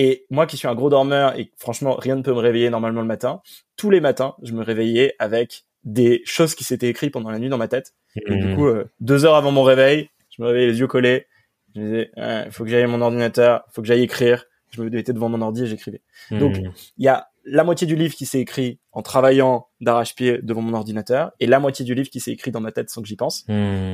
Et moi qui suis un gros dormeur et franchement rien ne peut me réveiller normalement le matin, tous les matins je me réveillais avec des choses qui s'étaient écrites pendant la nuit dans ma tête. Et du Mmh. coup, euh, deux heures avant mon réveil, je me réveillais les yeux collés. Je me disais, il faut que j'aille à mon ordinateur, faut que j'aille écrire. Je me mettais devant mon ordi et j'écrivais. donc, Mmh. Il y a la moitié du livre qui s'est écrit en travaillant d'arrache-pied devant mon ordinateur et la moitié du livre qui s'est écrit dans ma tête sans que j'y pense. Mmh.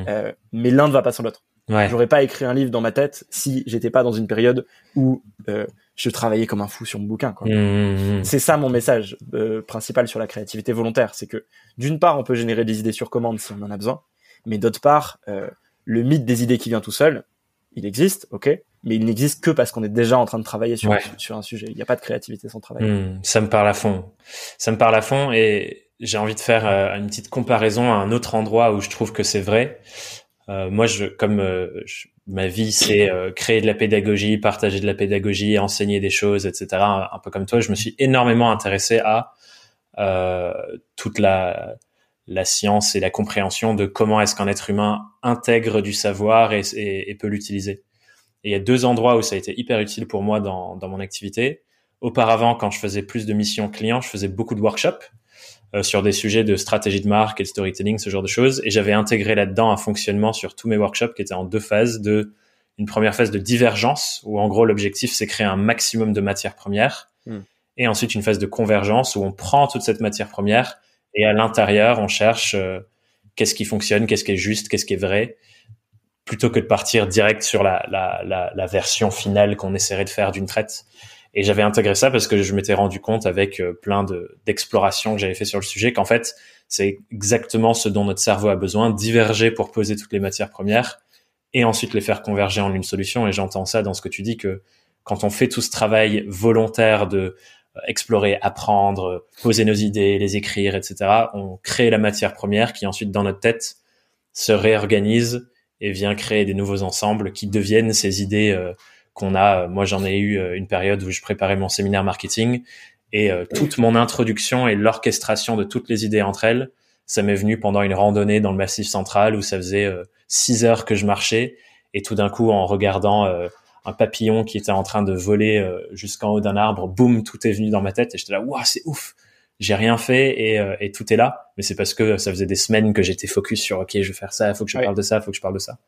Euh, mais l'un ne va pas sans l'autre. Ouais. J'aurais pas écrit un livre dans ma tête si j'étais pas dans une période où euh, je travaillais comme un fou sur mon bouquin. Quoi. Mmh. C'est ça mon message euh, principal sur la créativité volontaire, c'est que d'une part on peut générer des idées sur commande si on en a besoin, mais d'autre part euh, le mythe des idées qui vient tout seul, il existe, ok, mais il n'existe que parce qu'on est déjà en train de travailler sur, Ouais. un, sur un sujet. Il n'y a pas de créativité sans travail. Ça me parle à fond. Ça me parle à fond et j'ai envie de faire euh, une petite comparaison à un autre endroit où je trouve que c'est vrai. Euh, moi, je, comme euh, ma vie, c'est euh, créer de la pédagogie, partager de la pédagogie, enseigner des choses, etc. Un, peu comme toi, je me suis énormément intéressé à euh, toute la la science et la compréhension de comment est-ce qu'un être humain intègre du savoir et, et- et peut l'utiliser. Et il y a deux endroits où ça a été hyper utile pour moi dans, dans mon activité. Auparavant, quand je faisais plus de missions clients, je faisais beaucoup de workshops sur des sujets de stratégie de marque et de storytelling, ce genre de choses. Et j'avais intégré là-dedans un fonctionnement sur tous mes workshops qui était en deux phases. De une première phase de divergence où en gros l'objectif c'est créer un maximum de matières premières, Mm. et ensuite une phase de convergence où on prend toute cette matière première et à l'intérieur on cherche euh, qu'est-ce qui fonctionne, qu'est-ce qui est juste, qu'est-ce qui est vrai, plutôt que de partir direct sur la, la, la, la version finale qu'on essaierait de faire d'une traite. Et j'avais intégré ça parce que je m'étais rendu compte avec euh, plein de d'explorations que j'avais fait sur le sujet qu'en fait c'est exactement ce dont notre cerveau a besoin, diverger pour poser toutes les matières premières et ensuite les faire converger en une solution. Et j'entends ça dans ce que tu dis que quand on fait tout ce travail volontaire de euh, explorer, apprendre, poser nos idées, les écrire, etc., on crée la matière première qui ensuite dans notre tête se réorganise et vient créer des nouveaux ensembles qui deviennent ces idées euh, qu'on a. Moi, j'en ai eu euh, une période où je préparais mon séminaire marketing et euh, toute mon introduction et l'orchestration de toutes les idées entre elles, ça m'est venu pendant une randonnée dans le Massif Central où ça faisait euh, six heures que je marchais et tout d'un coup, en regardant euh, un papillon qui était en train de voler euh, jusqu'en haut d'un arbre, boum, tout est venu dans ma tête et j'étais là, waouh, c'est ouf. J'ai rien fait et, euh, et tout est là, mais c'est parce que ça faisait des semaines que j'étais focus sur ok, je vais faire ça, il faut que je Ouais. parle de ça, il faut que je parle de ça.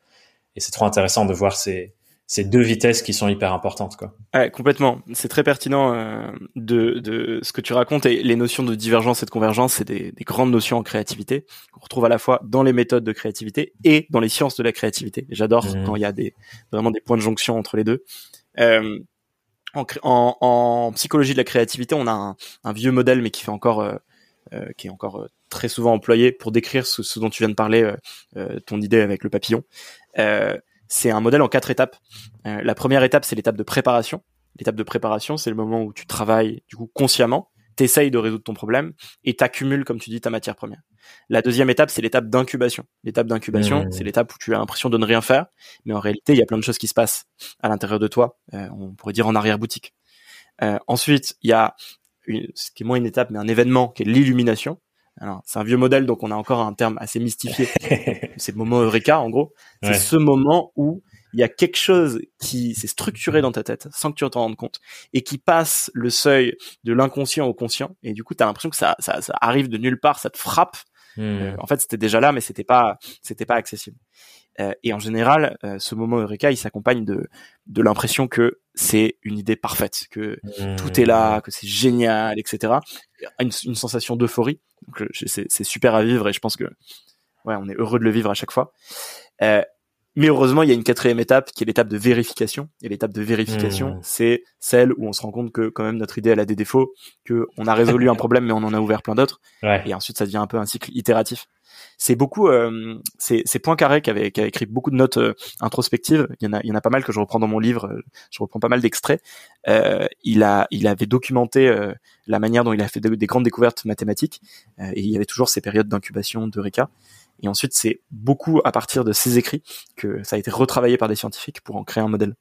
Et c'est trop intéressant de voir ces, ces deux vitesses qui sont hyper importantes, quoi. Ouais, complètement. C'est très pertinent euh, de, de ce que tu racontes et les notions de divergence et de convergence, c'est des, des grandes notions en créativité qu'on retrouve à la fois dans les méthodes de créativité et dans les sciences de la créativité. J'adore Mhm. quand il y a des vraiment des points de jonction entre les deux. Euh, en, en, en psychologie de la créativité, on a un, un vieux modèle, mais qui fait encore, euh, euh, qui est encore euh, très souvent employé pour décrire ce, ce dont tu viens de parler, euh, euh, ton idée avec le papillon. C'est un modèle en quatre étapes. Euh, la première étape, c'est l'étape de préparation. L'étape de préparation, c'est le moment où tu travailles du coup consciemment, t'essayes de résoudre ton problème et t'accumules, comme tu dis, ta matière première. La deuxième étape, c'est l'étape d'incubation. L'étape d'incubation, Mmh. c'est l'étape où tu as l'impression de ne rien faire, mais en réalité, il y a plein de choses qui se passent à l'intérieur de toi. euh, on pourrait dire en arrière-boutique. Euh, ensuite, il y a une, ce qui est moins une étape, mais un événement qui est l'illumination. Alors, c'est un vieux modèle, donc on a encore un terme assez mystifié. c'est le moment Eureka, en gros. C'est Ouais. ce moment où il y a quelque chose qui s'est structuré dans ta tête sans que tu t'en rendes compte et qui passe le seuil de l'inconscient au conscient et du coup tu as l'impression que ça, ça, ça arrive de nulle part, ça te frappe. Hmm. Euh, en fait, c'était déjà là mais c'était pas c'était pas accessible. Euh, et en général, euh, ce moment Eureka, il s'accompagne de de l'impression que c'est une idée parfaite, que tout est là, que c'est génial, etc. Une, une sensation d'euphorie. Donc c'est c'est super à vivre et je pense que ouais, on est heureux de le vivre à chaque fois. Euh, mais heureusement, il y a une quatrième étape qui est l'étape de vérification. Et l'étape de vérification, Mmh. c'est celle où on se rend compte que quand même notre idée elle a des défauts, que on a résolu un problème mais on en a ouvert plein d'autres. Ouais. Et ensuite, ça devient un peu un cycle itératif. C'est beaucoup, euh, c'est c'est Poincaré qui avait, qui avait écrit beaucoup de notes euh, introspectives. Il y en a, il y en a pas mal que je reprends dans mon livre. euh, Je reprends pas mal d'extraits. Euh, il a, il avait documenté euh, la manière dont il a fait de- des grandes découvertes mathématiques. Euh, et il y avait toujours ces périodes d'incubation, d'eureka. Et ensuite, c'est beaucoup à partir de ces écrits que ça a été retravaillé par des scientifiques pour en créer un modèle.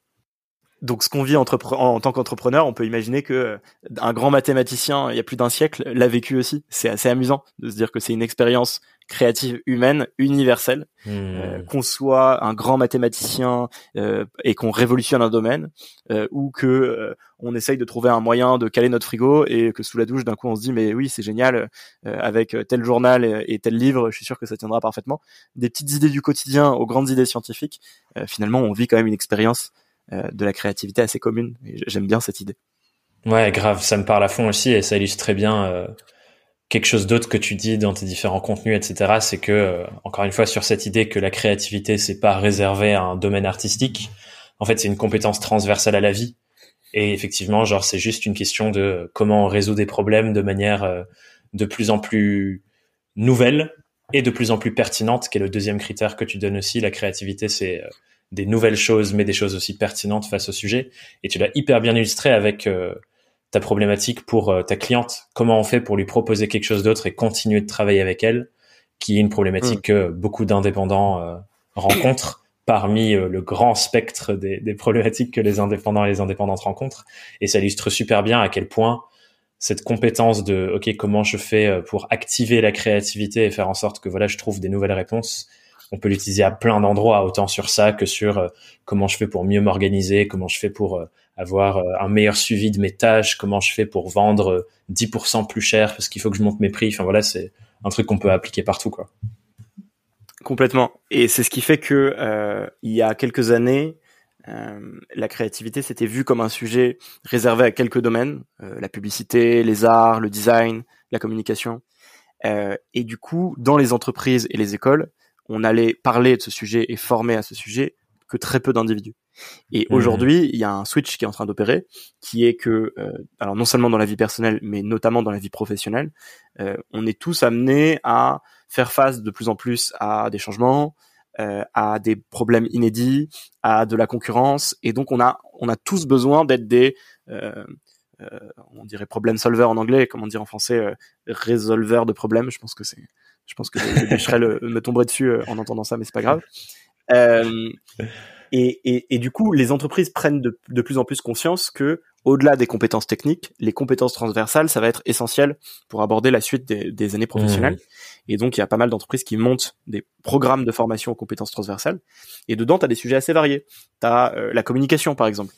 Donc, ce qu'on vit en, tant qu'entrepreneur, on peut imaginer que euh, un grand mathématicien, il y a plus d'un siècle, l'a vécu aussi. C'est assez amusant de se dire que c'est une expérience créative humaine universelle, hmm. euh, qu'on soit un grand mathématicien euh, et qu'on révolutionne un domaine, ou que on essaye de trouver un moyen de caler notre frigo et que sous la douche d'un coup on se dit mais oui c'est génial avec tel journal et, tel livre, je suis sûr que ça tiendra parfaitement. Des petites idées du quotidien aux grandes idées scientifiques, finalement on vit quand même une expérience euh, de la créativité assez commune. J'aime bien cette idée. Ouais, grave, ça me parle à fond aussi et ça illustre très bien euh, quelque chose d'autre que tu dis dans tes différents contenus, etc. C'est que, euh, encore une fois, sur cette idée que la créativité, c'est pas réservé à un domaine artistique. En fait, c'est une compétence transversale à la vie. Et effectivement, genre, c'est juste une question de comment on résout des problèmes de manière de plus en plus nouvelle et de plus en plus pertinente, qui est le deuxième critère que tu donnes aussi. La créativité, c'est des nouvelles choses, mais des choses aussi pertinentes face au sujet. Et tu l'as hyper bien illustré avec euh, ta problématique pour euh, ta cliente. Comment on fait pour lui proposer quelque chose d'autre et continuer de travailler avec elle, qui est une problématique mm. que beaucoup d'indépendants euh, rencontrent parmi le grand spectre des, des, problématiques que les indépendants et les indépendantes rencontrent. Et ça illustre super bien à quel point cette compétence de OK comment je fais pour activer la créativité et faire en sorte que voilà je trouve des nouvelles réponses on peut l'utiliser à plein d'endroits, autant sur ça que sur euh, comment je fais pour mieux m'organiser, comment je fais pour euh, avoir euh, un meilleur suivi de mes tâches, comment je fais pour vendre 10% plus cher parce qu'il faut que je monte mes prix. Enfin voilà, c'est un truc qu'on peut appliquer partout, quoi. Complètement. Et c'est ce qui fait que il y a quelques années, la créativité s'était vue comme un sujet réservé à quelques domaines la publicité, les arts, le design, la communication. et du coup, dans les entreprises et les écoles, on allait parler de ce sujet et former à ce sujet que très peu d'individus. Et mmh. aujourd'hui, il y a un switch qui est en train d'opérer, qui est que, euh, alors non seulement dans la vie personnelle, mais notamment dans la vie professionnelle, euh, on est tous amenés à faire face de plus en plus à des changements, euh, à des problèmes inédits, à de la concurrence, et donc on a on a tous besoin d'être des on dirait problem solver en anglais, comme on dit en français, résolveur de problèmes. Je pense que c'est je pense que le, me tomberait dessus euh, en entendant ça, mais c'est pas grave. Euh, et, et, et, du coup, les entreprises prennent de, de plus en plus conscience que, au-delà des compétences techniques, les compétences transversales, ça va être essentiel pour aborder la suite des, des années professionnelles. Mmh. Et donc, il y a pas mal d'entreprises qui montent des programmes de formation aux compétences transversales. Et dedans, tu as des sujets assez variés. Tu as euh, la communication, par exemple.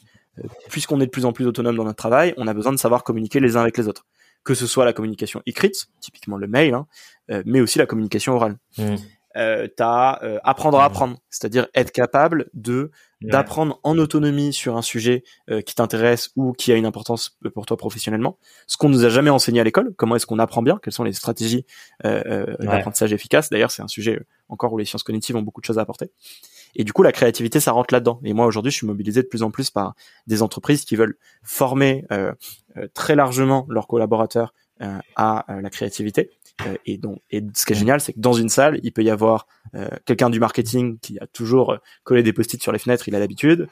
Puisqu'on est de plus en plus autonome dans notre travail, on a besoin de savoir communiquer les uns avec les autres que ce soit la communication écrite, typiquement le mail, hein, euh, mais aussi la communication orale. Mmh. Euh, t'as euh, apprendre à mmh. apprendre, c'est-à-dire être capable de d'apprendre en autonomie sur un sujet qui t'intéresse ou qui a une importance pour toi professionnellement. Ce qu'on nous a jamais enseigné à l'école, comment est-ce qu'on apprend bien, quelles sont les stratégies d'apprentissage efficaces. D'ailleurs, c'est un sujet encore où les sciences cognitives ont beaucoup de choses à apporter. Et du coup, la créativité, ça rentre là-dedans. Et moi, aujourd'hui, je suis mobilisé de plus en plus par des entreprises qui veulent former euh, euh, très largement leurs collaborateurs euh, à la créativité. et donc, et ce qui est génial, c'est que dans une salle, il peut y avoir quelqu'un du marketing qui a toujours collé des post-it sur les fenêtres, il a l'habitude,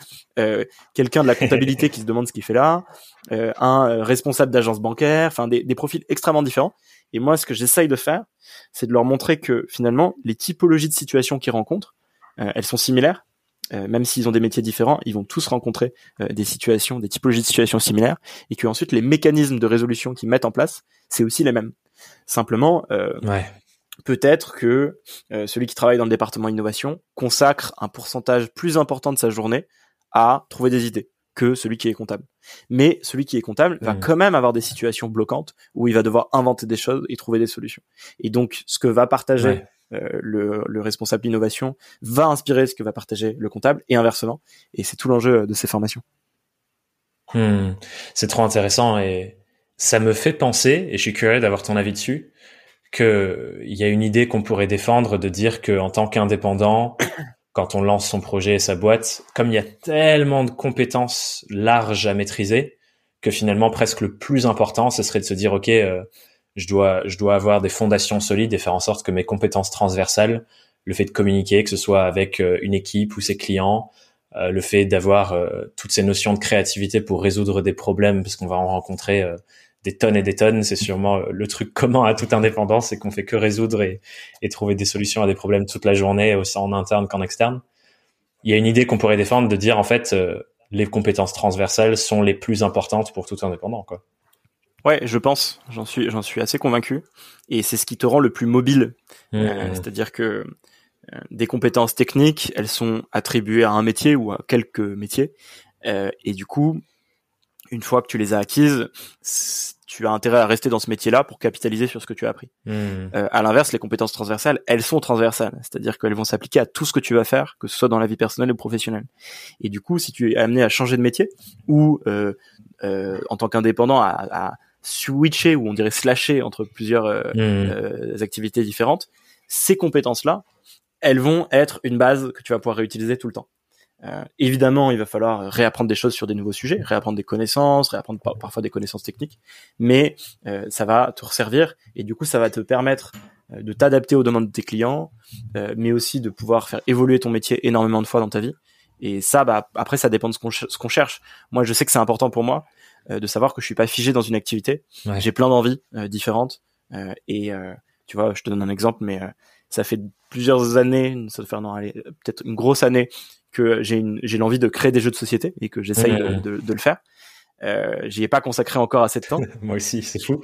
quelqu'un de la comptabilité qui se demande ce qu'il fait là, un responsable d'agence bancaire, enfin des, des profils extrêmement différents. Et moi, ce que j'essaye de faire, c'est de leur montrer que finalement, les typologies de situations qu'ils rencontrent, euh, elles sont similaires. Euh, même s'ils ont des métiers différents, ils vont tous rencontrer euh, des situations, des typologies de situations similaires, et que ensuite les mécanismes de résolution qu'ils mettent en place, c'est aussi les mêmes. Simplement, peut-être que celui qui travaille dans le département innovation consacre un pourcentage plus important de sa journée à trouver des idées que celui qui est comptable. Mais celui qui est comptable va mmh. quand même avoir des situations bloquantes où il va devoir inventer des choses et trouver des solutions. Et donc, ce que va partager euh, le, le, responsable d'innovation va inspirer ce que va partager le comptable et inversement. Et c'est tout l'enjeu de ces formations. Hmm. C'est trop intéressant et ça me fait penser, et je suis curieux d'avoir ton avis dessus, qu'il y a une idée qu'on pourrait défendre de dire qu'en tant qu'indépendant, quand on lance son projet et sa boîte, comme il y a tellement de compétences larges à maîtriser, que finalement presque le plus important, ce serait de se dire, OK, euh, je dois, je dois avoir des fondations solides et faire en sorte que mes compétences transversales, le fait de communiquer, que ce soit avec euh, une équipe ou ses clients, euh, le fait d'avoir euh, toutes ces notions de créativité pour résoudre des problèmes, parce qu'on va en rencontrer des tonnes et des tonnes, c'est sûrement le truc commun à toute indépendance, c'est qu'on fait que résoudre et, et, trouver des solutions à des problèmes toute la journée, aussi en interne qu'en externe. Il y a une idée qu'on pourrait défendre de dire en fait, les compétences transversales sont les plus importantes pour tout indépendant, quoi. Ouais, je pense. J'en suis, j'en suis assez convaincu. Et c'est ce qui te rend le plus mobile. Mmh. Euh, c'est-à-dire que euh, des compétences techniques, elles sont attribuées à un métier ou à quelques métiers. Euh, et du coup, une fois que tu les as acquises, tu as intérêt à rester dans ce métier-là pour capitaliser sur ce que tu as appris. Mmh. Euh, à l'inverse, les compétences transversales, elles sont transversales, c'est-à-dire qu'elles vont s'appliquer à tout ce que tu vas faire, que ce soit dans la vie personnelle ou professionnelle. Et du coup, si tu es amené à changer de métier ou euh, euh, en tant qu'indépendant à, à, switcher ou on dirait slasher entre plusieurs euh, mmh. euh, activités différentes, ces compétences-là, elles vont être une base que tu vas pouvoir réutiliser tout le temps. Euh, évidemment, il va falloir réapprendre des choses sur des nouveaux sujets, réapprendre des connaissances, réapprendre parfois des connaissances techniques, mais euh, ça va te resservir et du coup, ça va te permettre euh, de t'adapter aux demandes de tes clients, euh, mais aussi de pouvoir faire évoluer ton métier énormément de fois dans ta vie. Et ça, bah, après, ça dépend de ce qu'on ce qu'on cherche. Moi, je sais que c'est important pour moi de savoir que je suis pas figé dans une activité. J'ai plein d'envies différentes et tu vois, je te donne un exemple, mais ça fait plusieurs années, ça non, peut-être une grosse année que j'ai j'ai l'envie de créer des jeux de société et que j'essaye de, de, de, le faire. Euh, j'y ai pas consacré encore assez de temps. Moi aussi, c'est fou.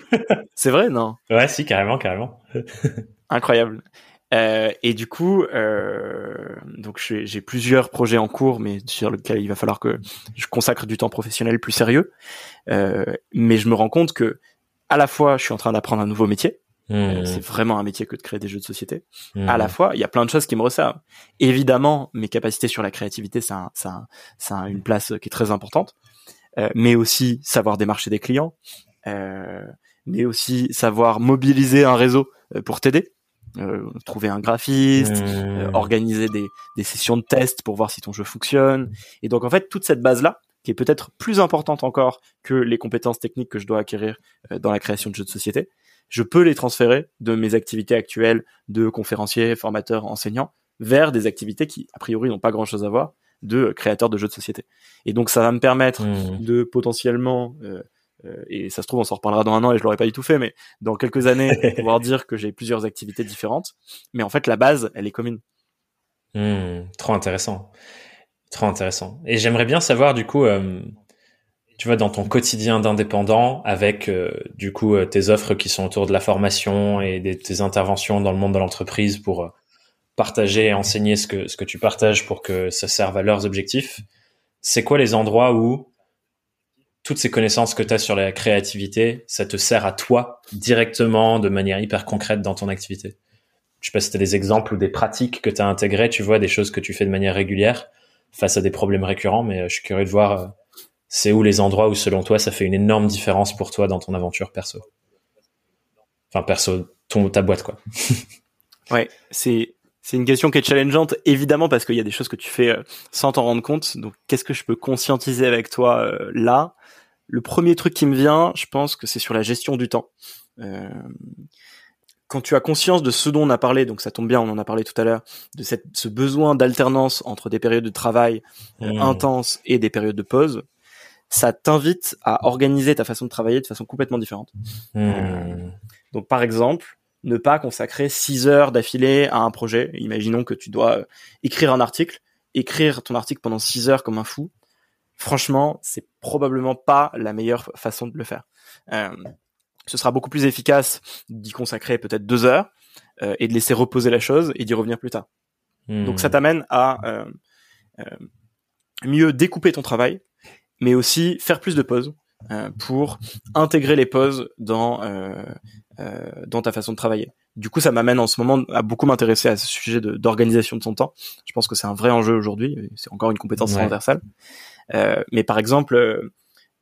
c'est vrai, non? Ouais, si, carrément, carrément. Incroyable. Euh, et du coup, euh, donc j'ai plusieurs projets en cours, mais sur lesquels il va falloir que je consacre du temps professionnel plus sérieux. Euh, mais je me rends compte que à la fois, je suis en train d'apprendre un nouveau métier, euh, mmh. C'est vraiment un métier que de créer des jeux de société. Mmh. À la fois, il y a plein de choses qui me resservent. Évidemment, mes capacités sur la créativité, ça, ça, ça a une place qui est très importante. Euh, mais aussi savoir démarcher des clients, euh, mais aussi savoir mobiliser un réseau pour t'aider. Euh, trouver un graphiste, mmh. organiser des, des sessions de test pour voir si ton jeu fonctionne. Et donc en fait, toute cette base-là, qui est peut-être plus importante encore que les compétences techniques que je dois acquérir dans la création de jeux de société, je peux les transférer de mes activités actuelles de conférencier, formateur, enseignant vers des activités qui, a priori, n'ont pas grand-chose à voir de créateur de jeux de société. Et donc, ça va me permettre mmh. de potentiellement, euh, euh, et ça se trouve, on s'en reparlera dans un an et je l'aurais pas du tout fait, mais dans quelques années, pouvoir dire que j'ai plusieurs activités différentes. Mais en fait, la base, elle est commune. Mmh, trop intéressant. Trop intéressant. Et j'aimerais bien savoir, du coup, euh, tu vois, dans ton quotidien d'indépendant, avec euh, du coup euh, tes offres qui sont autour de la formation et des, tes interventions dans le monde de l'entreprise pour euh, partager et enseigner ce que ce que tu partages pour que ça serve à leurs objectifs. C'est quoi les endroits où toutes ces connaissances que tu as sur la créativité, ça te sert à toi directement, de manière hyper concrète dans ton activité Je sais pas si tu as des exemples ou des pratiques que tu as intégrées, tu vois, des choses que tu fais de manière régulière face à des problèmes récurrents, mais je suis curieux de voir c'est où les endroits où selon toi ça fait une énorme différence pour toi dans ton aventure perso Enfin perso, ton ta boîte quoi. ouais, c'est c'est une question qui est challengeante évidemment parce qu'il y a des choses que tu fais euh, sans t'en rendre compte. Donc qu'est-ce que je peux conscientiser avec toi euh, là? Le premier truc qui me vient, je pense que c'est sur la gestion du temps. Euh, quand tu as conscience de ce dont on a parlé, donc ça tombe bien, on en a parlé tout à l'heure, de cette, ce besoin d'alternance entre des périodes de travail mmh. intenses et des périodes de pause, ça t'invite à organiser ta façon de travailler de façon complètement différente. Hmm. Donc par exemple, ne pas consacrer 6 heures d'affilée à un projet. Imaginons que tu dois euh, écrire un article, écrire ton article pendant 6 heures comme un fou. Franchement, c'est probablement pas la meilleure façon de le faire. Euh, ce sera beaucoup plus efficace d'y consacrer peut-être 2 heures euh, et de laisser reposer la chose et d'y revenir plus tard. Donc ça hmm. t'amène à euh, euh, mieux découper ton travail, mais aussi faire plus de pauses euh, pour intégrer les pauses dans euh, euh, dans ta façon de travailler. Du coup, ça m'amène en ce moment à beaucoup m'intéresser à ce sujet d'organisation de, son temps. Je pense que c'est un vrai enjeu aujourd'hui. C'est encore une compétence transversale. Euh, mais par exemple,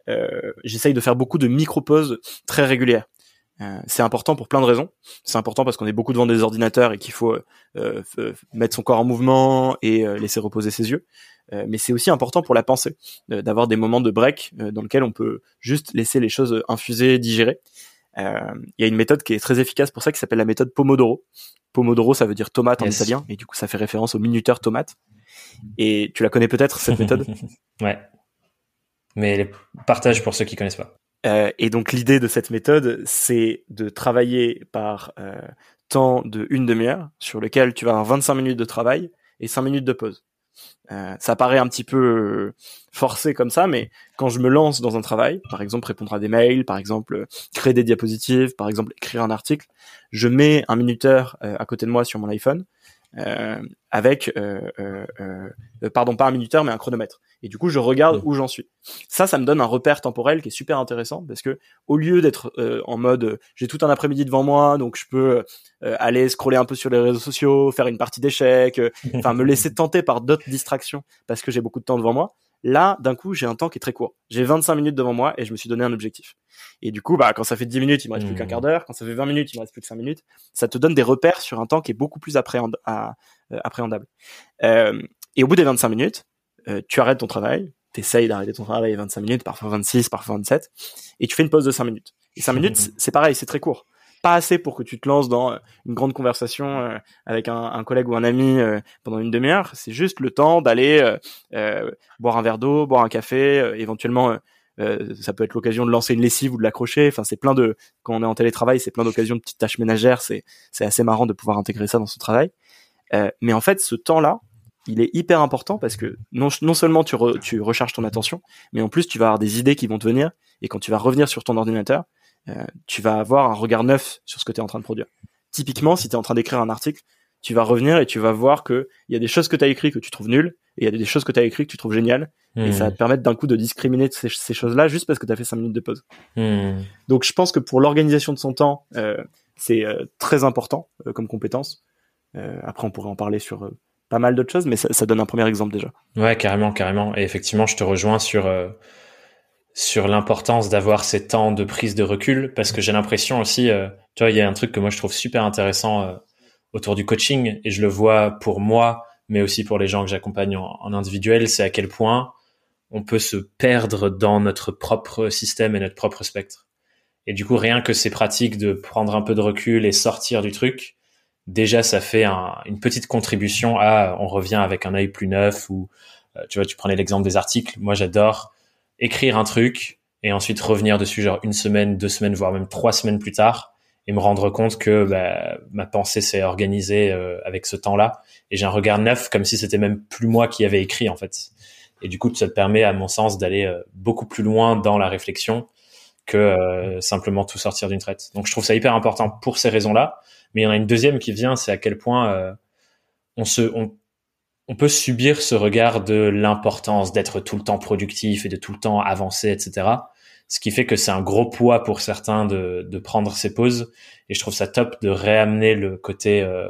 euh, j'essaye de faire beaucoup de micro-pauses très régulières. Euh, c'est important pour plein de raisons. C'est important parce qu'on est beaucoup devant des ordinateurs et qu'il faut euh, mettre son corps en mouvement et euh, laisser reposer ses yeux. mais c'est aussi important pour la pensée, d'avoir des moments de break dans lesquels on peut juste laisser les choses infuser, digérer. Il y a une méthode qui est très efficace pour ça qui s'appelle la méthode Pomodoro. Pomodoro, ça veut dire tomate en italien et du coup ça fait référence au minuteur tomate. Et tu la connais peut-être cette méthode? Ouais. Mais partage pour ceux qui connaissent pas. Euh, et donc l'idée de cette méthode, c'est de travailler par euh, temps de une demi-heure, sur lequel tu vas avoir 25 minutes de travail et 5 minutes de pause. Euh, ça paraît un petit peu euh, forcé comme ça, mais quand je me lance dans un travail, par exemple répondre à des mails, par exemple créer des diapositives, par exemple écrire un article, je mets un minuteur à côté de moi sur mon iPhone euh, avec, euh, euh, euh, pardon, pas un minuteur, mais un chronomètre. Et du coup, je regarde mmh. où j'en suis. Ça, ça me donne un repère temporel qui est super intéressant parce que au lieu d'être en mode, j'ai tout un après-midi devant moi, donc je peux aller scroller un peu sur les réseaux sociaux, faire une partie d'échecs, enfin me laisser tenter par d'autres distractions parce que j'ai beaucoup de temps devant moi. Là, d'un coup, j'ai un temps qui est très court. J'ai 25 minutes devant moi et je me suis donné un objectif. Et du coup, bah, quand ça fait 10 minutes, il me reste plus qu'un mmh. quart d'heure. Quand ça fait 20 minutes, il me reste plus que 5 minutes. Ça te donne des repères sur un temps qui est beaucoup plus appréhend à, euh, appréhendable. Euh, et au bout des 25 minutes, euh, tu arrêtes ton travail, t'essayes d'arrêter ton travail à 25 minutes, parfois 26, parfois 27, et tu fais une pause de 5 minutes. Et 5 minutes, c'est pareil, c'est très court pas assez pour que tu te lances dans euh, une grande conversation euh, avec un, un, collègue ou un ami euh, pendant une demi-heure. C'est juste le temps d'aller boire un verre d'eau, boire un café, éventuellement. ça peut être l'occasion de lancer une lessive ou de l'accrocher. Enfin, c'est plein de quand on est en télétravail, c'est plein d'occasions de petites tâches ménagères. C'est c'est assez marrant de pouvoir intégrer ça dans son travail. mais en fait, ce temps-là, il est hyper important parce que non, non seulement tu, tu recharges ton attention, mais en plus tu vas avoir des idées qui vont te venir et quand tu vas revenir sur ton ordinateur, euh, tu vas avoir un regard neuf sur ce que tu es en train de produire. Typiquement, si tu es en train d'écrire un article, tu vas revenir et tu vas voir que il y a des choses que tu as écrites que tu trouves nulles et il y a des choses que tu as écrites que tu trouves géniales et ça va te permettre d'un coup de discriminer ces, ces choses-là juste parce que tu as fait 5 minutes de pause. Hmm. Donc je pense que pour l'organisation de son temps, euh, c'est euh, très important euh, comme compétence. après on pourrait en parler sur pas mal d'autres choses mais ça, ça, donne un premier exemple déjà. Ouais, carrément, carrément et effectivement, je te rejoins sur sur l'importance d'avoir ces temps de prise de recul parce que j'ai l'impression aussi, euh, tu vois, il y a un truc que moi je trouve super intéressant euh, autour du coaching et je le vois pour moi, mais aussi pour les gens que j'accompagne en, individuel, c'est à quel point on peut se perdre dans notre propre système et notre propre spectre. Et du coup, rien que ces pratiques de prendre un peu de recul et sortir du truc, déjà ça fait une petite contribution à on revient avec un œil plus neuf ou euh, tu vois, tu prenais l'exemple des articles. Moi, j'adore écrire un truc et ensuite revenir dessus genre une semaine, deux semaines, voire même trois semaines plus tard et me rendre compte que bah, ma pensée s'est organisée euh, avec ce temps-là et j'ai un regard neuf comme si c'était même plus moi qui avais écrit en fait. Et du coup, ça te permet, à mon sens, d'aller euh, beaucoup plus loin dans la réflexion que euh, simplement tout sortir d'une traite. Donc, je trouve ça hyper important pour ces raisons-là. Mais il y en a une deuxième qui vient, c'est à quel point on se, on, on peut subir ce regard de l'importance d'être tout le temps productif et de tout le temps avancer, etc. Ce qui fait que c'est un gros poids pour certains de, de, prendre ces pauses. Et je trouve ça top de réamener le côté. Euh,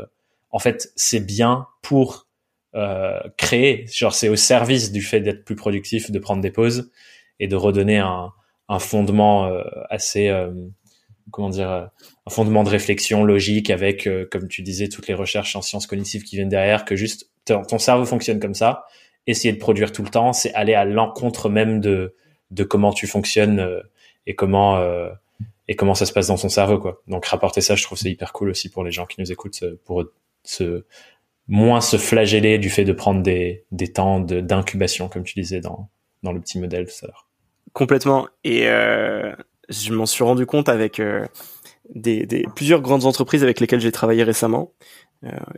en fait, c'est bien pour euh, créer. Genre, c'est au service du fait d'être plus productif, de prendre des pauses et de redonner un, fondement euh, assez euh, comment dire euh, un fondement de réflexion logique avec comme tu disais toutes les recherches en sciences cognitives qui viennent derrière que juste ton cerveau fonctionne comme ça. Essayer de produire tout le temps, c'est aller à l'encontre même de, comment tu fonctionnes euh, et comment euh, et comment ça se passe dans ton cerveau quoi. Donc rapporter ça, je trouve c'est hyper cool aussi pour les gens qui nous écoutent euh, pour moins se flageller du fait de prendre des, des temps d'incubation comme tu disais dans le petit modèle tout à l'heure. Complètement et je m'en suis rendu compte avec plusieurs grandes entreprises avec lesquelles j'ai travaillé récemment.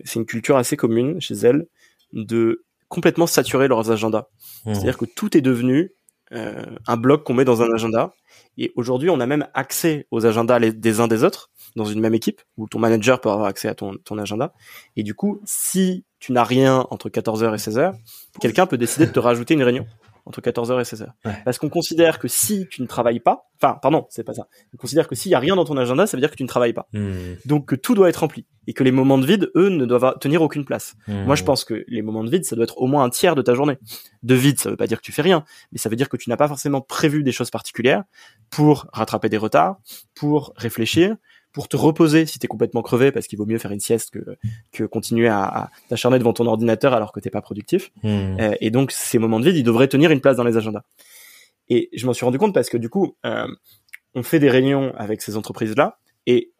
c'est une culture assez commune chez elles de complètement saturer leurs agendas. Mmh. C'est-à-dire que tout est devenu euh, un bloc qu'on met dans un agenda. Et aujourd'hui, on a même accès aux agendas des uns des autres dans une même équipe, où ton manager peut avoir accès à ton, ton agenda. Et du coup, si tu n'as rien entre 14h et 16h, quelqu'un peut décider de te rajouter une réunion entre 14h et 16h. Parce qu'on considère que si tu ne travailles pas, enfin, pardon, c'est pas ça. On considère que s'il y a rien dans ton agenda, ça veut dire que tu ne travailles pas. Hmm. Donc que tout doit être rempli et que les moments de vide, eux, ne doivent tenir aucune place. Hmm. Moi, je pense que les moments de vide, ça doit être au moins un tiers de ta journée. De vide, ça veut pas dire que tu fais rien, mais ça veut dire que tu n'as pas forcément prévu des choses particulières pour rattraper des retards, pour réfléchir, pour te reposer si t'es complètement crevé parce qu'il vaut mieux faire une sieste que que continuer à, à t'acharner devant ton ordinateur alors que t'es pas productif. Hmm. Euh, et donc ces moments de vide, ils devraient tenir une place dans les agendas. Et je m'en suis rendu compte parce que du coup, euh, on fait des réunions avec ces entreprises-là et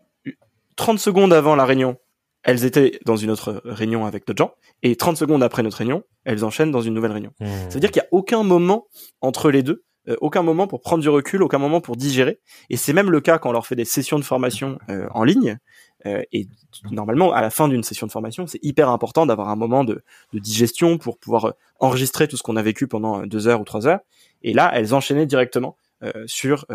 30 secondes avant la réunion, elles étaient dans une autre réunion avec d'autres gens et 30 secondes après notre réunion, elles enchaînent dans une nouvelle réunion. Hmm. Ça veut dire qu'il y a aucun moment entre les deux euh, aucun moment pour prendre du recul, aucun moment pour digérer. Et c'est même le cas quand on leur fait des sessions de formation euh, en ligne. Euh, et normalement, à la fin d'une session de formation, c'est hyper important d'avoir un moment de, de, digestion pour pouvoir enregistrer tout ce qu'on a vécu pendant deux heures ou trois heures. Et là, elles enchaînaient directement sur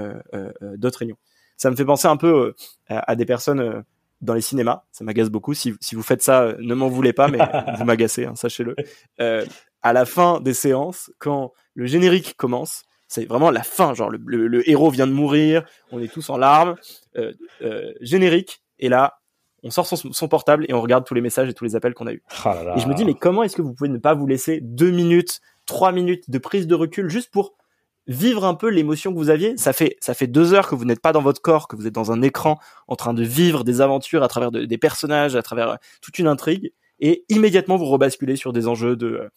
d'autres réunions. Ça me fait penser un peu à, des personnes dans les cinémas. Ça m'agace beaucoup. Si, si, vous faites ça, ne m'en voulez pas, mais vous m'agacez, hein, sachez-le. à la fin des séances, quand le générique commence, c'est vraiment la fin, genre le, héros vient de mourir, on est tous en larmes, euh, euh, générique, et là, on sort son, portable et on regarde tous les messages et tous les appels qu'on a eus. Oh et je me dis, mais comment est-ce que vous pouvez ne pas vous laisser deux minutes, trois minutes de prise de recul juste pour vivre un peu l'émotion que vous aviez? Ça fait ça fait deux heures que vous n'êtes pas dans votre corps, que vous êtes dans un écran en train de vivre des aventures à travers des personnages, à travers euh, toute une intrigue, et immédiatement vous rebasculez sur des enjeux de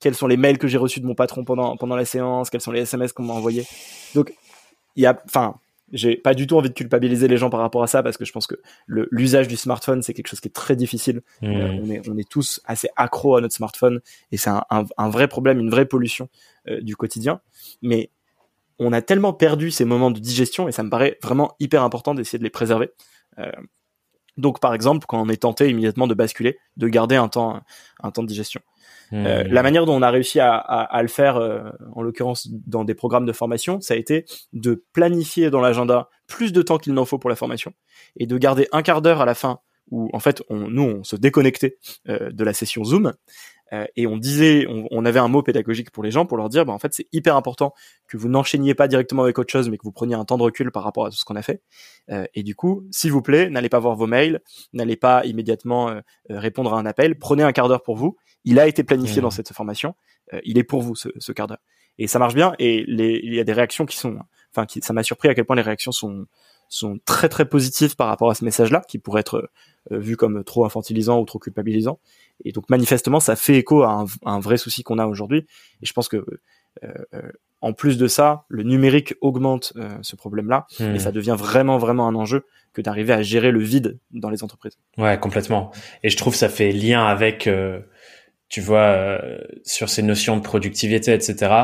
quels sont les mails que j'ai reçus de mon patron pendant pendant la séance, quels sont les SMS qu'on m'a envoyés. Donc il y a, enfin, j'ai pas du tout envie de culpabiliser les gens par rapport à ça parce que je pense que l'usage du smartphone c'est quelque chose qui est très difficile. Mmh. Euh, on est on est tous assez accros à notre smartphone et c'est un, un, vrai problème, une vraie pollution euh, du quotidien. Mais on a tellement perdu ces moments de digestion et ça me paraît vraiment hyper important d'essayer de les préserver. Euh, donc par exemple quand on est tenté immédiatement de basculer, de garder un temps un temps de digestion. Euh, hmm. la manière dont on a réussi à, à, à le faire, euh, en l'occurrence dans des programmes de formation, ça a été de planifier dans l'agenda plus de temps qu'il n'en faut pour la formation et de garder un quart d'heure à la fin où en fait on, nous on se déconnectait euh, de la session Zoom euh, et on disait, on, on, avait un mot pédagogique pour les gens pour leur dire, bah, en fait c'est hyper important que vous n'enchaîniez pas directement avec autre chose, mais que vous preniez un temps de recul par rapport à tout ce qu'on a fait. et du coup, s'il vous plaît, n'allez pas voir vos mails, n'allez pas immédiatement répondre à un appel, prenez un quart d'heure pour vous il a été planifié dans mmh. cette formation. Euh, il est pour vous ce, ce quart d'heure. Et ça marche bien. Et les, il y a des réactions qui sont, enfin, qui, ça m'a surpris à quel point les réactions sont sont très très positives par rapport à ce message-là, qui pourrait être euh, vu comme trop infantilisant ou trop culpabilisant. Et donc manifestement, ça fait écho à un, un vrai souci qu'on a aujourd'hui. Et je pense que euh, euh en plus de ça, le numérique augmente ce problème-là, et mmh. ça devient vraiment vraiment un enjeu que d'arriver à gérer le vide dans les entreprises. Ouais, complètement. Et je trouve ça fait lien avec tu vois, euh, sur ces notions de productivité, etc.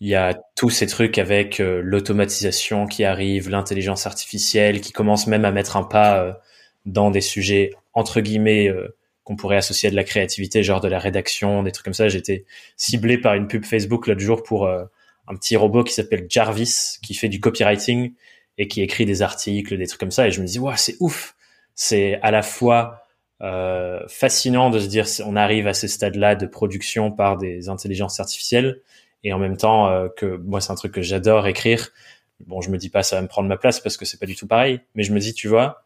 Il y a tous ces trucs avec euh, l'automatisation qui arrive, l'intelligence artificielle qui commence même à mettre un pas euh, dans des sujets entre guillemets qu'on pourrait associer à de la créativité, genre de la rédaction, des trucs comme ça. J'étais ciblé par une pub Facebook l'autre jour pour un petit robot qui s'appelle Jarvis, qui fait du copywriting et qui écrit des articles, des trucs comme ça. Et je me dis, ouais, c'est ouf. C'est à la fois euh, fascinant de se dire on arrive à ces stades-là de production par des intelligences artificielles et en même temps euh, que moi c'est un truc que j'adore écrire. Bon, je me dis pas ça va me prendre ma place parce que c'est pas du tout pareil, mais je me dis tu vois,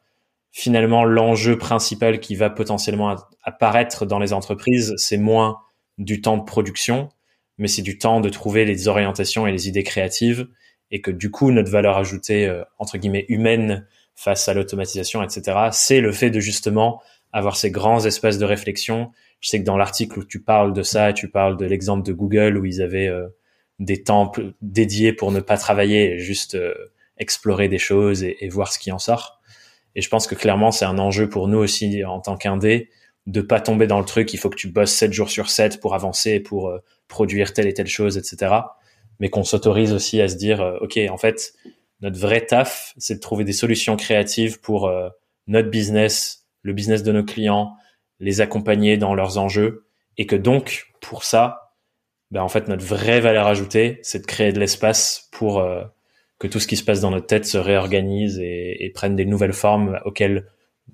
finalement l'enjeu principal qui va potentiellement apparaître dans les entreprises, c'est moins du temps de production, mais c'est du temps de trouver les orientations et les idées créatives et que du coup notre valeur ajoutée euh, entre guillemets humaine face à l'automatisation, etc. C'est le fait de justement avoir ces grands espaces de réflexion. Je sais que dans l'article où tu parles de ça, tu parles de l'exemple de Google où ils avaient euh, des temps dédiés pour ne pas travailler juste euh, explorer des choses et, et, voir ce qui en sort. Et je pense que clairement, c'est un enjeu pour nous aussi en tant qu'indé de pas tomber dans le truc. Il faut que tu bosses 7 jours sur 7 pour avancer, pour euh, produire telle et telle chose, etc. Mais qu'on s'autorise aussi à se dire, OK, en fait, notre vrai taf, c'est de trouver des solutions créatives pour notre business, le business de nos clients, les accompagner dans leurs enjeux, et que donc pour ça, ben en fait notre vraie valeur ajoutée, c'est de créer de l'espace pour euh, que tout ce qui se passe dans notre tête se réorganise et, prenne des nouvelles formes auxquelles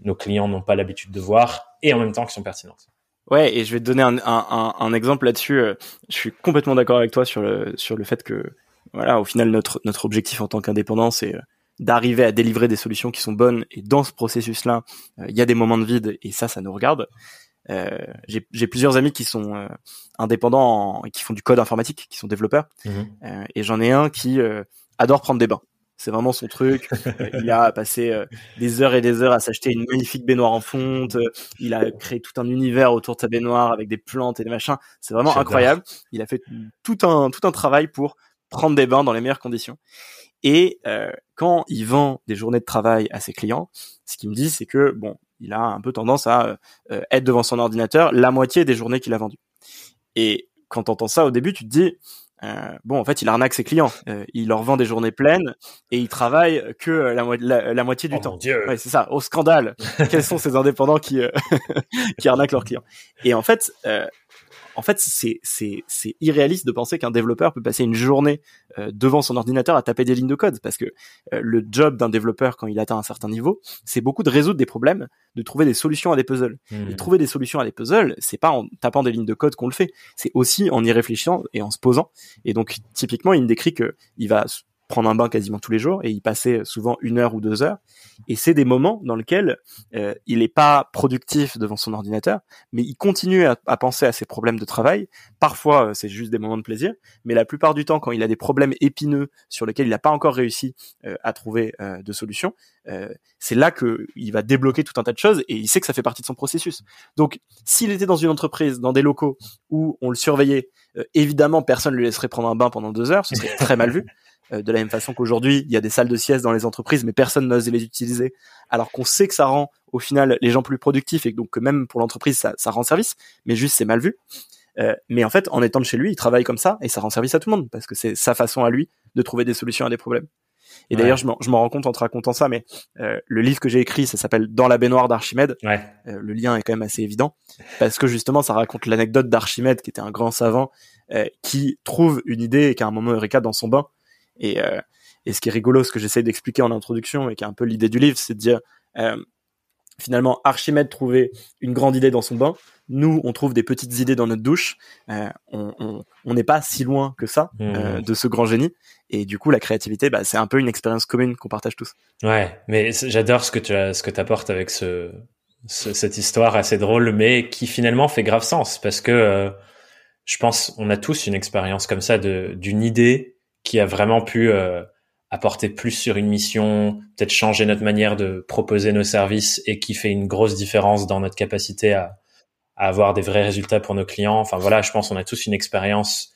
nos clients n'ont pas l'habitude de voir, et en même temps qui sont pertinentes. Ouais, et je vais te donner un, un, un exemple là-dessus. Euh, je suis complètement d'accord avec toi sur le sur le fait que voilà, au final notre notre objectif en tant qu'indépendant, c'est euh, d'arriver à délivrer des solutions qui sont bonnes. Et dans ce processus-là, euh, il y a des moments de vide et ça, ça nous regarde. Euh, j'ai plusieurs amis qui sont euh, indépendants et qui font du code informatique, qui sont développeurs. Mhm. Euh, et j'en ai un qui adore prendre des bains. C'est vraiment son truc. il a passé des heures et des heures à s'acheter une magnifique baignoire en fonte. Il a créé tout un univers autour de sa baignoire avec des plantes et des machins. C'est vraiment incroyable. Il a fait tout un tout un travail pour prendre des bains dans les meilleures conditions. Et euh, quand il vend des journées de travail à ses clients, ce qu'il me dit, c'est que bon, il a un peu tendance à euh, être devant son ordinateur la moitié des journées qu'il a vendues. Et quand tu entends ça au début, tu te dis, euh, bon, en fait, il arnaque ses clients. Euh, il leur vend des journées pleines et il travaille que la, la, moitié du oh temps. Ouais, c'est ça. Au scandale. Quels sont ces indépendants qui qui arnaquent leurs clients? Et en fait, en fait, c'est c'est c'est irréaliste de penser qu'un développeur peut passer une journée euh, devant son ordinateur à taper des lignes de code, parce que euh, le job d'un développeur quand il atteint un certain niveau, c'est beaucoup de résoudre des problèmes, de trouver des solutions à des puzzles. Mmh. Et trouver des solutions à des puzzles, c'est pas en tapant des lignes de code qu'on le fait, c'est aussi en y réfléchissant et en se posant. Et donc typiquement, il me décrit que il va prendre un bain quasiment tous les jours et y passer souvent une heure ou deux heures. Et c'est des moments dans lesquels euh, il n'est pas productif devant son ordinateur, mais il continue à, penser à ses problèmes de travail. Parfois, euh, c'est juste des moments de plaisir, mais la plupart du temps, quand il a des problèmes épineux sur lesquels il n'a pas encore réussi euh, à trouver de solution, c'est là que il va débloquer tout un tas de choses et il sait que ça fait partie de son processus. Donc, s'il était dans une entreprise, dans des locaux où on le surveillait, évidemment, personne ne lui laisserait prendre un bain pendant deux heures, ce serait très mal vu. Euh, de la même façon qu'aujourd'hui, il y a des salles de sieste dans les entreprises, mais personne n'ose les utiliser, alors qu'on sait que ça rend au final les gens plus productifs et donc que même pour l'entreprise, ça, ça, rend service, mais juste c'est mal vu. Euh, mais en fait, en étant de chez lui, il travaille comme ça et ça rend service à tout le monde parce que c'est sa façon à lui de trouver des solutions à des problèmes. Et d'ailleurs, je m'en rends compte en te racontant ça, mais euh, le livre que j'ai écrit, ça s'appelle Dans la baignoire d'Archimède. Ouais. Euh, le lien est quand même assez évident parce que justement, ça raconte l'anecdote d'Archimède, qui était un grand savant, qui trouve une idée et qui a un moment eureka dans son bain. Et, euh, et ce qui est rigolo, ce que j'essaie d'expliquer en introduction et qui est un peu l'idée du livre, c'est de dire euh, finalement Archimède trouvait une grande idée dans son bain. Nous, on trouve des petites idées dans notre douche. Euh, on n'est pas si loin que ça euh, mmh. de ce grand génie. Et du coup, la créativité, bah, c'est un peu une expérience commune qu'on partage tous. Ouais, mais j'adore ce que tu as, ce que apportes avec ce, cette histoire assez drôle, mais qui finalement fait grave sens parce que euh, je pense on a tous une expérience comme ça de d'une idée qui a vraiment pu euh, apporter plus sur une mission, peut-être changer notre manière de proposer nos services et qui fait une grosse différence dans notre capacité à, à avoir des vrais résultats pour nos clients. Enfin voilà, je pense qu'on a tous une expérience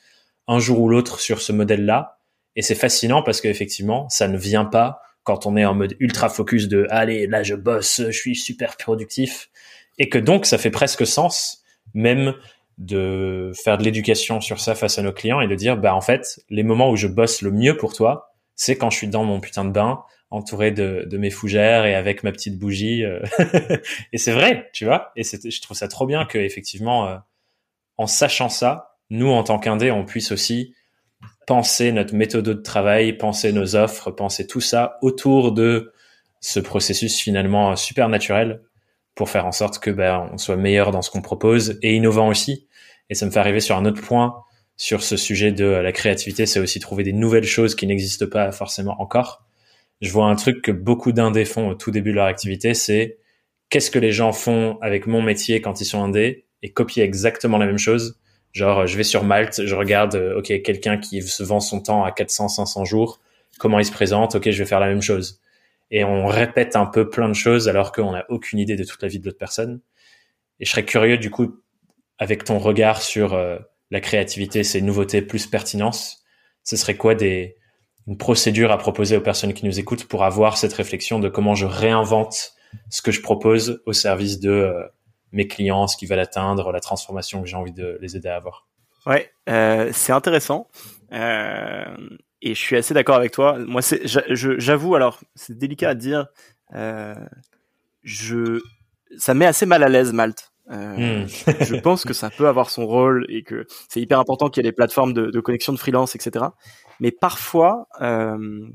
un jour ou l'autre sur ce modèle-là. Et c'est fascinant parce qu'effectivement, ça ne vient pas quand on est en mode ultra focus de allez, là je bosse, je suis super productif. Et que donc ça fait presque sens, même de faire de l'éducation sur ça face à nos clients et de dire bah en fait les moments où je bosse le mieux pour toi c'est quand je suis dans mon putain de bain, entouré de, de mes fougères et avec ma petite bougie. Euh. et c'est vrai, tu vois. Et je trouve ça trop bien que effectivement, euh, en sachant ça, nous en tant qu'indé, on puisse aussi penser notre méthode de travail, penser nos offres, penser tout ça autour de ce processus finalement super naturel pour faire en sorte que ben, on soit meilleur dans ce qu'on propose et innovant aussi. Et ça me fait arriver sur un autre point sur ce sujet de la créativité, c'est aussi trouver des nouvelles choses qui n'existent pas forcément encore. Je vois un truc que beaucoup d'indés font au tout début de leur activité, c'est qu'est-ce que les gens font avec mon métier quand ils sont indés et copier exactement la même chose. Genre, je vais sur Malte, je regarde, euh, ok, quelqu'un qui se vend son temps à 400, 500 jours, comment il se présente, ok, je vais faire la même chose. Et on répète un peu plein de choses alors qu'on n'a aucune idée de toute la vie de l'autre personne. Et je serais curieux, du coup, avec ton regard sur euh, la créativité, c'est nouveauté plus pertinence. Ce serait quoi des, une procédure à proposer aux personnes qui nous écoutent pour avoir cette réflexion de comment je réinvente ce que je propose au service de euh, mes clients, ce qu'ils veulent atteindre, la transformation que j'ai envie de les aider à avoir? Ouais, euh, c'est intéressant. Euh, et je suis assez d'accord avec toi. Moi, j'avoue, alors, c'est délicat à dire. Euh, je, ça met assez mal à l'aise Malte. Euh, hmm. je pense que ça peut avoir son rôle et que c'est hyper important qu'il y ait des plateformes de, de, connexion de freelance, etc. Mais parfois, euh,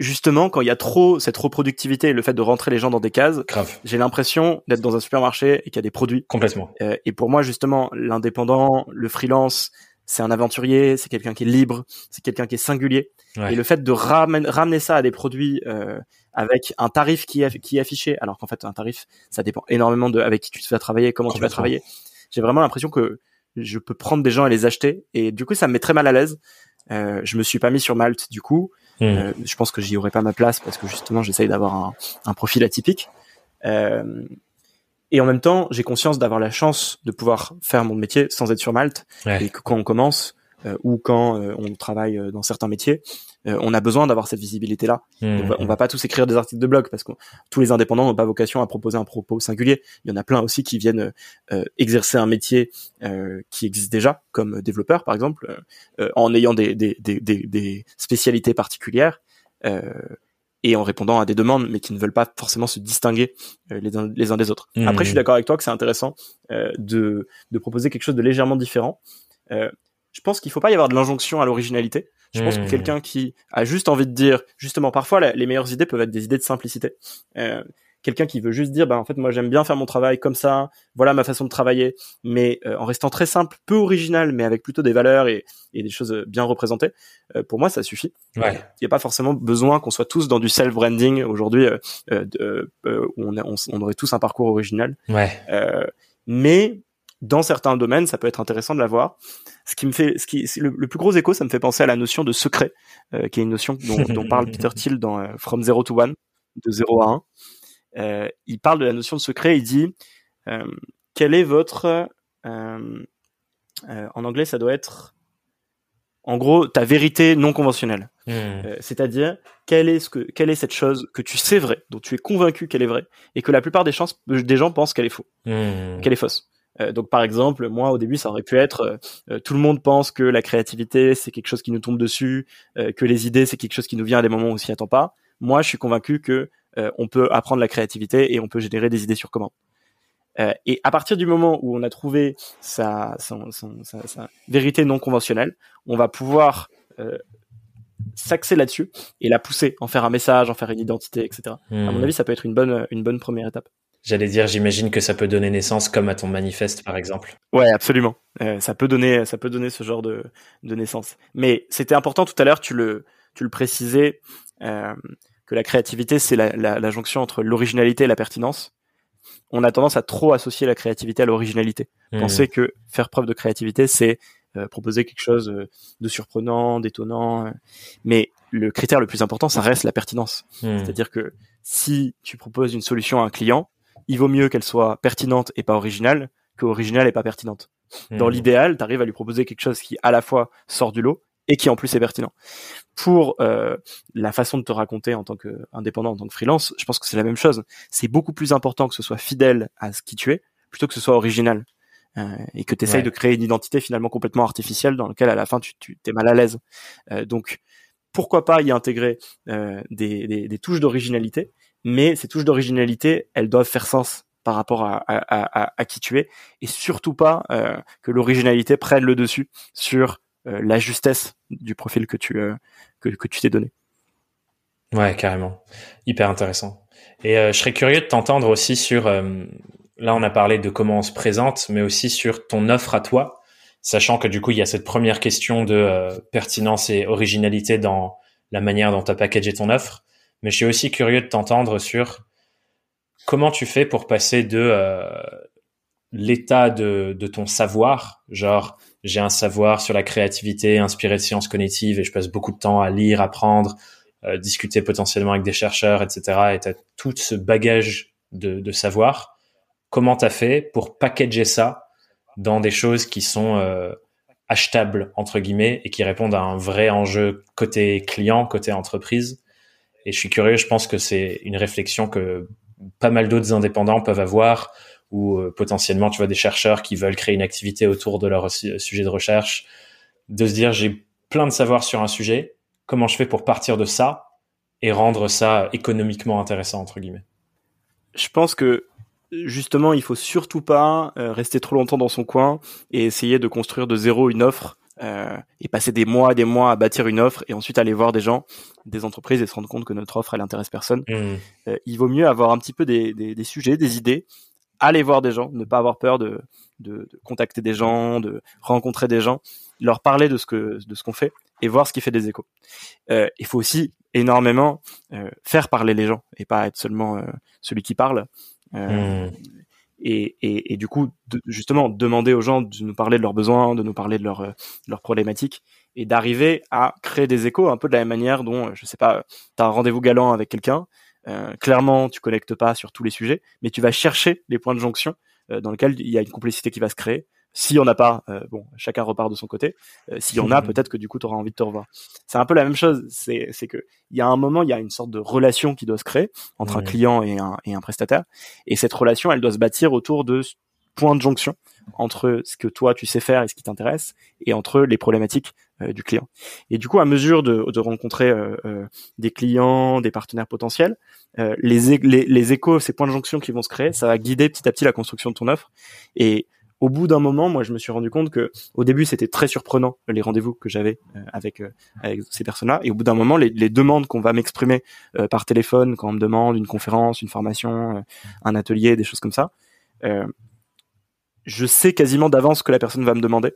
justement, quand il y a trop cette reproductivité et le fait de rentrer les gens dans des cases, j'ai l'impression d'être dans un supermarché et qu'il y a des produits. Complètement. Euh, et pour moi, justement, l'indépendant, le freelance, c'est un aventurier, c'est quelqu'un qui est libre, c'est quelqu'un qui est singulier. Et le fait de ramener ça à des produits euh, avec un tarif qui, qui est affiché, alors qu'en fait un tarif, ça dépend énormément de avec qui tu vas travailler, comment tu vas travailler. J'ai vraiment l'impression que je peux prendre des gens et les acheter, et du coup ça me met très mal à l'aise. Euh, je me suis pas mis sur Malte du coup. Hmm. Euh, je pense que j'y aurais pas ma place parce que justement j'essaye d'avoir un, un, profil atypique. Euh, et en même temps, j'ai conscience d'avoir la chance de pouvoir faire mon métier sans être sur Malte et que quand on commence, ou quand on travaille dans certains métiers, on a besoin d'avoir cette visibilité-là. On, va, va pas tous écrire des articles de blog parce que tous les indépendants n'ont pas vocation à proposer un propos singulier. Il y en a plein aussi qui viennent exercer un métier qui existe déjà, comme développeur par exemple, en ayant des, des, des, des spécialités particulières. Euh, et en répondant à des demandes, mais qui ne veulent pas forcément se distinguer euh, les, uns, les uns des autres. Mmh. Après, je suis d'accord avec toi que c'est intéressant euh, de, de proposer quelque chose de légèrement différent. Euh, je pense qu'il faut pas y avoir de l'injonction à l'originalité. Je pense que mmh. quelqu'un qui a juste envie de dire, justement, parfois les meilleures idées peuvent être des idées de simplicité. Euh, quelqu'un qui veut juste dire bah en fait moi j'aime bien faire mon travail comme ça voilà ma façon de travailler mais euh, en restant très simple peu original mais avec plutôt des valeurs et, et des choses bien représentées euh, pour moi ça suffit il ouais. n'y a pas forcément besoin qu'on soit tous dans du self branding aujourd'hui euh, où on, on, on, aurait tous un parcours original ouais. mais dans certains domaines, ça peut être intéressant de l'avoir. Ce qui me fait, ce qui, le, le, plus gros écho, ça me fait penser à la notion de secret, qui est une notion dont, dont parle Peter Thiel dans From Zero to One, de 0 à 1. Euh, il parle de la notion de secret. Il dit euh, quel est votre euh, en anglais, ça doit être en gros ta vérité non conventionnelle. Hmm. C'est-à-dire quelle est ce que quelle est cette chose que tu sais vrai, dont tu es convaincu qu'elle est vraie et que la plupart des, chances, des gens pensent qu'elle est faux, hmm. qu'elle est fausse. Donc par exemple, moi au début ça aurait pu être tout le monde pense que la créativité c'est quelque chose qui nous tombe dessus, que les idées c'est quelque chose qui nous vient à des moments où on s'y attend pas. Moi je suis convaincu que euh, on peut apprendre la créativité et on peut générer des idées sur commande. Euh, et à partir du moment où on a trouvé sa, vérité non conventionnelle, on va pouvoir euh, s'axer là-dessus et la pousser, en faire un message, en faire une identité, etc. À mon hmm. avis, ça peut être une bonne, une bonne première étape. J'allais dire, j'imagine que ça peut donner naissance comme à ton manifeste, par exemple. Ouais, absolument. ça peut donner, ça peut donner ce genre de, de naissance. Mais c'était important tout à l'heure, tu le, tu le précisais. Euh, que la créativité, c'est la, la, la, jonction entre l'originalité et la pertinence. On a tendance à trop associer la créativité à l'originalité. Mmh. Penser que faire preuve de créativité, c'est euh, proposer quelque chose euh, de surprenant, d'étonnant. Euh. Mais le critère le plus important, ça reste la pertinence. Mmh. C'est-à-dire que si tu proposes une solution à un client, il vaut mieux qu'elle soit pertinente et pas originale que originale et pas pertinente. Dans mmh. l'idéal, tu arrives à lui proposer quelque chose qui à la fois sort du lot et qui en plus est pertinent. Pour euh, la façon de te raconter en tant qu'indépendant, en tant que freelance, je pense que c'est la même chose. C'est beaucoup plus important que ce soit fidèle à ce qui tu es, plutôt que ce soit original. Euh, et que tu essayes de créer une identité finalement complètement artificielle dans laquelle à la fin tu, tu es mal à l'aise. Euh, donc pourquoi pas y intégrer euh, des, des, des, touches d'originalité, mais ces touches d'originalité, elles doivent faire sens par rapport à, à, qui tu es, et surtout pas euh, que l'originalité prenne le dessus sur euh, la justesse du profil que tu euh, que, tu t'es donné. Ouais, carrément. Hyper intéressant. Et je serais curieux de t'entendre aussi sur, là on a parlé de comment on se présente, mais aussi sur ton offre à toi, sachant que du coup il y a cette première question de pertinence et originalité dans la manière dont tu as packagé ton offre, mais je suis aussi curieux de t'entendre sur comment tu fais pour passer de l'état de, de ton savoir, genre j'ai un savoir sur la créativité inspiré de sciences cognitives et je passe beaucoup de temps à lire, apprendre, euh, discuter potentiellement avec des chercheurs, etc. Et tu as tout ce bagage de, de savoir. Comment tu as fait pour packager ça dans des choses qui sont euh, achetables, entre guillemets, et qui répondent à un vrai enjeu côté client, côté entreprise? Et je suis curieux, je pense que c'est une réflexion que pas mal d'autres indépendants peuvent avoir ou euh, potentiellement tu vois des chercheurs qui veulent créer une activité autour de leur sujet de recherche, de se dire j'ai plein de savoir sur un sujet, comment je fais pour partir de ça et rendre ça économiquement intéressant entre guillemets? Je pense que justement il faut surtout pas euh, rester trop longtemps dans son coin et essayer de construire de zéro une offre euh, et passer des mois, des mois à bâtir une offre et ensuite aller voir des gens, des entreprises et se rendre compte que notre offre elle intéresse personne. Mmh. Euh, il vaut mieux avoir un petit peu des, des, des, sujets, des idées aller voir des gens, ne pas avoir peur de, de, de, contacter des gens, de rencontrer des gens, leur parler de ce que de ce qu'on fait et voir ce qui fait des échos. Euh, il faut aussi énormément faire parler les gens et pas être seulement celui qui parle. Hmm. Et, et, et, du coup, justement, demander aux gens de nous parler de leurs besoins, de nous parler de leurs leurs problématiques et d'arriver à créer des échos un peu de la même manière dont, je sais pas, tu as un rendez-vous galant avec quelqu'un, euh, clairement, tu connectes pas sur tous les sujets, mais tu vas chercher les points de jonction euh, dans lesquels il y a une complicité qui va se créer. S'il y en a pas, euh, bon, chacun repart de son côté. Euh, S'il y en a, peut-être que du coup, tu auras envie de te revoir. C'est un peu la même chose. C'est, c'est que il y a un moment, il y a une sorte de relation qui doit se créer entre un client et un, et un prestataire. Et cette relation, elle doit se bâtir autour de points de jonction entre ce que toi tu sais faire et ce qui t'intéresse, et entre les problématiques euh, du client. Et du coup, à mesure de, de rencontrer euh, euh, des clients, des partenaires potentiels, les, les, les échos, ces points de jonction qui vont se créer, ça va guider petit à petit la construction de ton offre. Et au bout d'un moment, moi, je me suis rendu compte que au début, c'était très surprenant les rendez-vous que j'avais euh, avec euh, avec ces personnes-là. Et au bout d'un moment, les, les demandes qu'on va m'exprimer euh, par téléphone, quand on me demande une conférence, une formation, un atelier, des choses comme ça, je sais quasiment d'avance que la personne va me demander.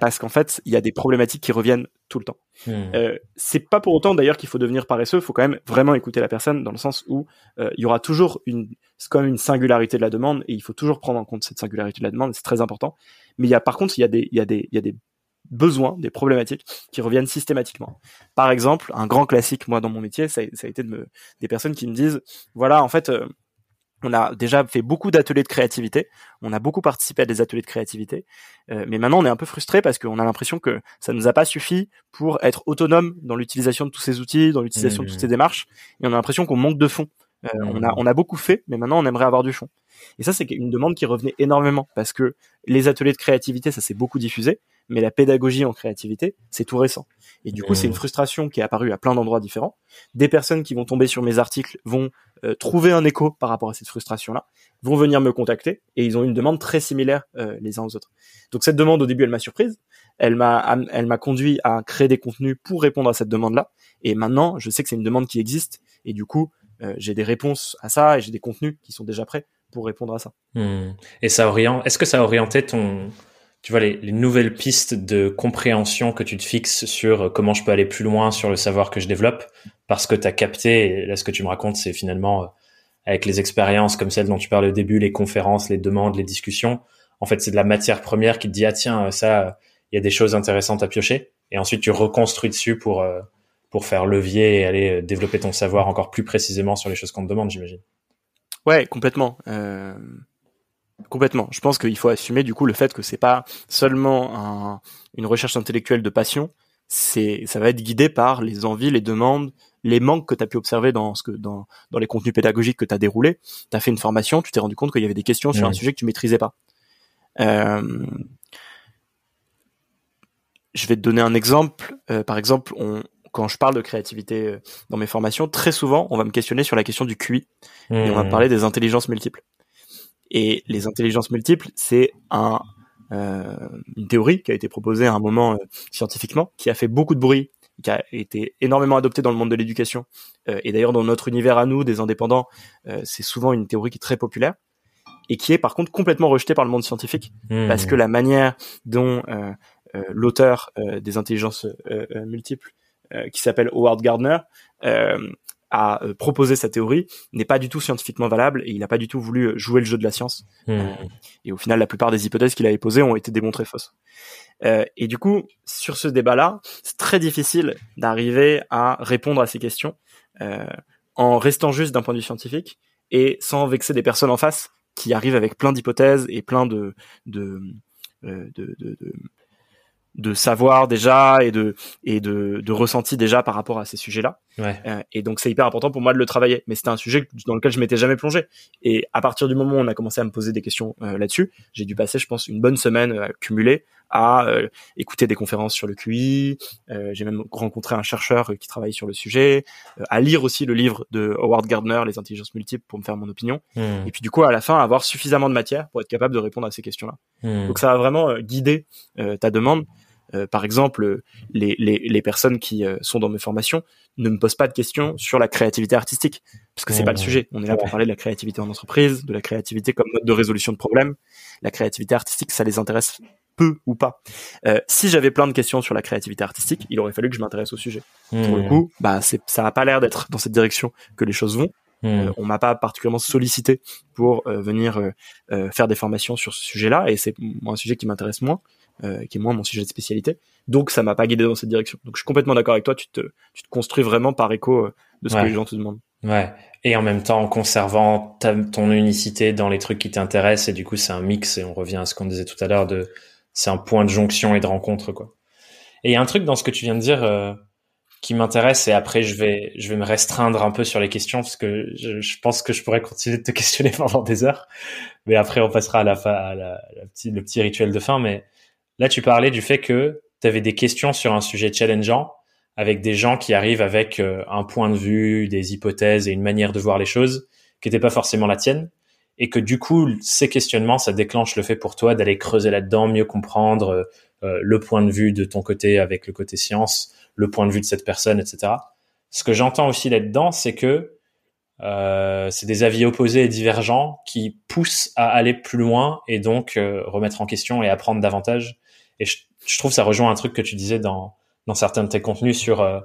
Parce qu'en fait, il y a des problématiques qui reviennent tout le temps. Hmm. Euh, c'est pas pour autant d'ailleurs qu'il faut devenir paresseux. Il faut quand même vraiment écouter la personne dans le sens où euh, il y aura toujours une, c'est quand même une singularité de la demande et il faut toujours prendre en compte cette singularité de la demande. C'est très important. Mais il y a par contre, il y a des, il y a des, il y a des besoins, des problématiques qui reviennent systématiquement. Par exemple, un grand classique moi dans mon métier, ça, a été de me, des personnes qui me disent, voilà, en fait. Euh, on a déjà fait beaucoup d'ateliers de créativité, on a beaucoup participé à des ateliers de créativité, euh, mais maintenant on est un peu frustré parce qu'on a l'impression que ça nous a pas suffi pour être autonome dans l'utilisation de tous ces outils, dans l'utilisation de toutes ces mmh. démarches, et on a l'impression qu'on manque de fond. Euh, on a on a beaucoup fait, mais maintenant on aimerait avoir du fond. Et ça c'est une demande qui revenait énormément parce que les ateliers de créativité ça s'est beaucoup diffusé, mais la pédagogie en créativité c'est tout récent. Et du coup, c'est une mmh. frustration qui est apparue à plein d'endroits différents. Des personnes qui vont tomber sur mes articles vont euh, trouver un écho par rapport à cette frustration-là, vont venir me contacter et ils ont une demande très similaire euh, les uns aux autres. Donc cette demande au début, elle m'a surprise. Elle m'a, elle m'a conduit à créer des contenus pour répondre à cette demande-là. Et maintenant, je sais que c'est une demande qui existe et du coup, euh, j'ai des réponses à ça et j'ai des contenus qui sont déjà prêts pour répondre à ça. Mmh. Et ça oriente. Est-ce que ça a orienté ton tu vois, les, les, nouvelles pistes de compréhension que tu te fixes sur euh, comment je peux aller plus loin sur le savoir que je développe, parce que tu as capté, là ce que tu me racontes, c'est finalement euh, avec les expériences comme celles dont tu parles au début, les conférences, les demandes, les discussions, en fait c'est de la matière première qui te dit, ah tiens, euh, ça, il y a des choses intéressantes à piocher, et ensuite tu reconstruis dessus pour, pour faire levier et aller développer ton savoir encore plus précisément sur les choses qu'on te demande, j'imagine. Ouais, complètement. Complètement. Je pense qu'il faut assumer du coup le fait que c'est pas seulement un, une recherche intellectuelle de passion, c'est ça va être guidé par les envies, les demandes, les manques que tu as pu observer dans ce que dans, dans les contenus pédagogiques que tu as déroulés. Tu as fait une formation, tu t'es rendu compte qu'il y avait des questions sur un sujet que tu maîtrisais pas. Euh, je vais te donner un exemple. Euh, par exemple, on, quand je parle de créativité euh, dans mes formations, très souvent, on va me questionner sur la question du QI et on va mmh. parler des intelligences multiples. Et les intelligences multiples, c'est un, euh, une théorie qui a été proposée à un moment euh, scientifiquement, qui a fait beaucoup de bruit, qui a été énormément adoptée dans le monde de l'éducation. Euh, et d'ailleurs, dans notre univers à nous, des indépendants, euh, c'est souvent une théorie qui est très populaire et qui est par contre complètement rejetée par le monde scientifique, mmh. parce que la manière dont l'auteur des intelligences multiples, qui s'appelle Howard Gardner, a euh, proposé sa théorie n'est pas du tout scientifiquement valable et il n'a pas du tout voulu euh, jouer le jeu de la science. Hmm. Euh, et au final, la plupart des hypothèses qu'il avait posées ont été démontrées fausses. et du coup, sur ce débat-là, c'est très difficile d'arriver à répondre à ces questions en restant juste d'un point de vue scientifique et sans vexer des personnes en face qui arrivent avec plein d'hypothèses et plein de, de, de, de de savoir déjà et de et de, de ressenti déjà par rapport à ces sujets-là. Ouais. Euh, et donc c'est hyper important pour moi de le travailler. Mais c'était un sujet dans lequel je m'étais jamais plongé. Et à partir du moment où on a commencé à me poser des questions euh, là-dessus, j'ai dû passer, je pense, une bonne semaine euh, cumulée à écouter des conférences sur le QI. j'ai même rencontré un chercheur qui travaille sur le sujet, à lire aussi le livre de Howard Gardner, Les intelligences multiples, pour me faire mon opinion. Hmm. Et puis du coup, à la fin, avoir suffisamment de matière pour être capable de répondre à ces questions-là. Hmm. Donc ça va vraiment guider ta demande. Euh, par exemple, les, les, les personnes qui euh, sont dans mes formations ne me posent pas de questions sur la créativité artistique, parce que c'est pas le mmh. sujet. On est là pour parler de la créativité en entreprise, de la créativité comme mode de résolution de problèmes. La créativité artistique, ça les intéresse peu ou pas. Euh, si j'avais plein de questions sur la créativité artistique, il aurait fallu que je m'intéresse au sujet. Pour le mmh. coup, bah c'est ça n'a pas l'air d'être dans cette direction que les choses vont. Mmh. on m'a pas particulièrement sollicité pour venir faire des formations sur ce sujet-là, et c'est un sujet qui m'intéresse moins. Euh, qui est moins mon sujet de spécialité. Donc ça m'a pas guidé dans cette direction. Donc je suis complètement d'accord avec toi, tu te, tu te construis vraiment par écho euh, de ce que les gens te demandent. Ouais. Et en même temps en conservant ta, ton unicité dans les trucs qui t'intéressent et du coup c'est un mix et on revient à ce qu'on disait tout à l'heure de c'est un point de jonction et de rencontre, quoi. Et il y a un truc dans ce que tu viens de dire euh, qui m'intéresse, et après je vais, je vais me restreindre un peu sur les questions parce que je, pense que je pourrais continuer de te questionner pendant des heures, mais après on passera à la fin, à la, la petit, le petit rituel de fin. Mais là, tu parlais du fait que tu avais des questions sur un sujet challengeant avec des gens qui arrivent avec euh, un point de vue, des hypothèses et une manière de voir les choses qui n'était pas forcément la tienne et que du coup ces questionnements ça déclenche le fait pour toi d'aller creuser là-dedans, mieux comprendre euh, le point de vue de ton côté avec le côté science, le point de vue de cette personne, etc. Ce que j'entends aussi là-dedans, c'est que euh, c'est des avis opposés et divergents qui poussent à aller plus loin et donc euh, remettre en question et apprendre davantage. Et je, je, trouve ça rejoint un truc que tu disais dans dans certains de tes contenus sur euh,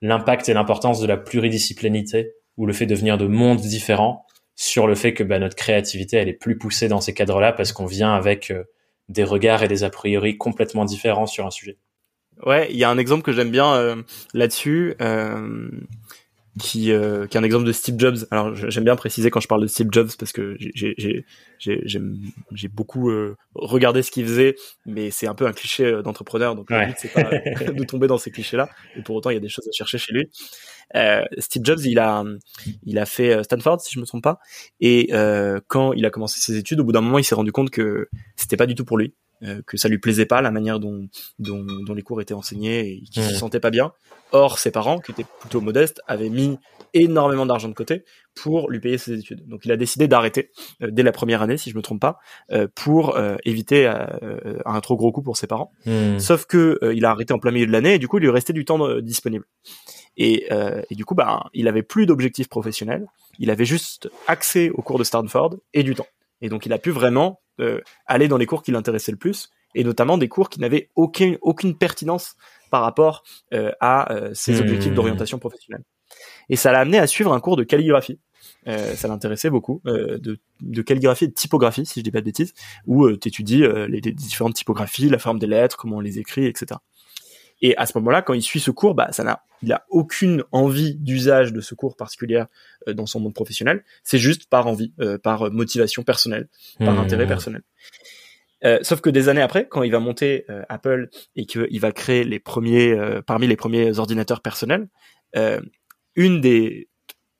l'impact et l'importance de la pluridisciplinité ou le fait de venir de mondes différents sur le fait que bah, notre créativité elle est plus poussée dans ces cadres-là parce qu'on vient avec euh, des regards et des a priori complètement différents sur un sujet. Ouais, il y a un exemple que j'aime bien euh, là-dessus. Euh, qui, euh, qui est un exemple de Steve Jobs. Alors j'aime bien préciser quand je parle de Steve Jobs parce que j'ai beaucoup euh, regardé ce qu'il faisait, mais c'est un peu un cliché d'entrepreneur, donc ouais. le but c'est pas de tomber dans ces clichés-là. Et pour autant, il y a des choses à chercher chez lui. Euh, Steve Jobs, il a il a fait Stanford si je me trompe pas, et quand il a commencé ses études, au bout d'un moment, il s'est rendu compte que c'était pas du tout pour lui. Euh, que ça lui plaisait pas la manière dont, dont, dont les cours étaient enseignés et qu'il se sentait pas bien. Or, ses parents, qui étaient plutôt modestes, avaient mis énormément d'argent de côté pour lui payer ses études. Donc, il a décidé d'arrêter euh, dès la première année, si je me trompe pas, euh, pour éviter un trop gros coup pour ses parents. Hmm. Sauf que il a arrêté en plein milieu de l'année et du coup, il lui restait du temps disponible. Et, et, du coup, bah, il avait plus d'objectifs professionnels. Il avait juste accès aux cours de Stanford et du temps. Et donc, il a pu vraiment euh, aller dans les cours qui l'intéressaient le plus, et notamment des cours qui n'avaient aucune, aucune pertinence par rapport euh, à euh, ses hmm. objectifs d'orientation professionnelle. Et ça l'a amené à suivre un cours de calligraphie. Euh, ça l'intéressait beaucoup, euh, de, de, calligraphie et de typographie, si je dis pas de bêtises, où tu étudies les, les, différentes typographies, la forme des lettres, comment on les écrit, etc. Et à ce moment-là, quand il suit ce cours, bah, ça n'a, il a aucune envie d'usage de ce cours particulier euh, dans son monde professionnel. C'est juste par envie, euh, par motivation personnelle, par mmh. intérêt personnel. Euh, sauf que des années après, quand il va monter euh, Apple et qu'il va créer les premiers, parmi les premiers ordinateurs personnels, une des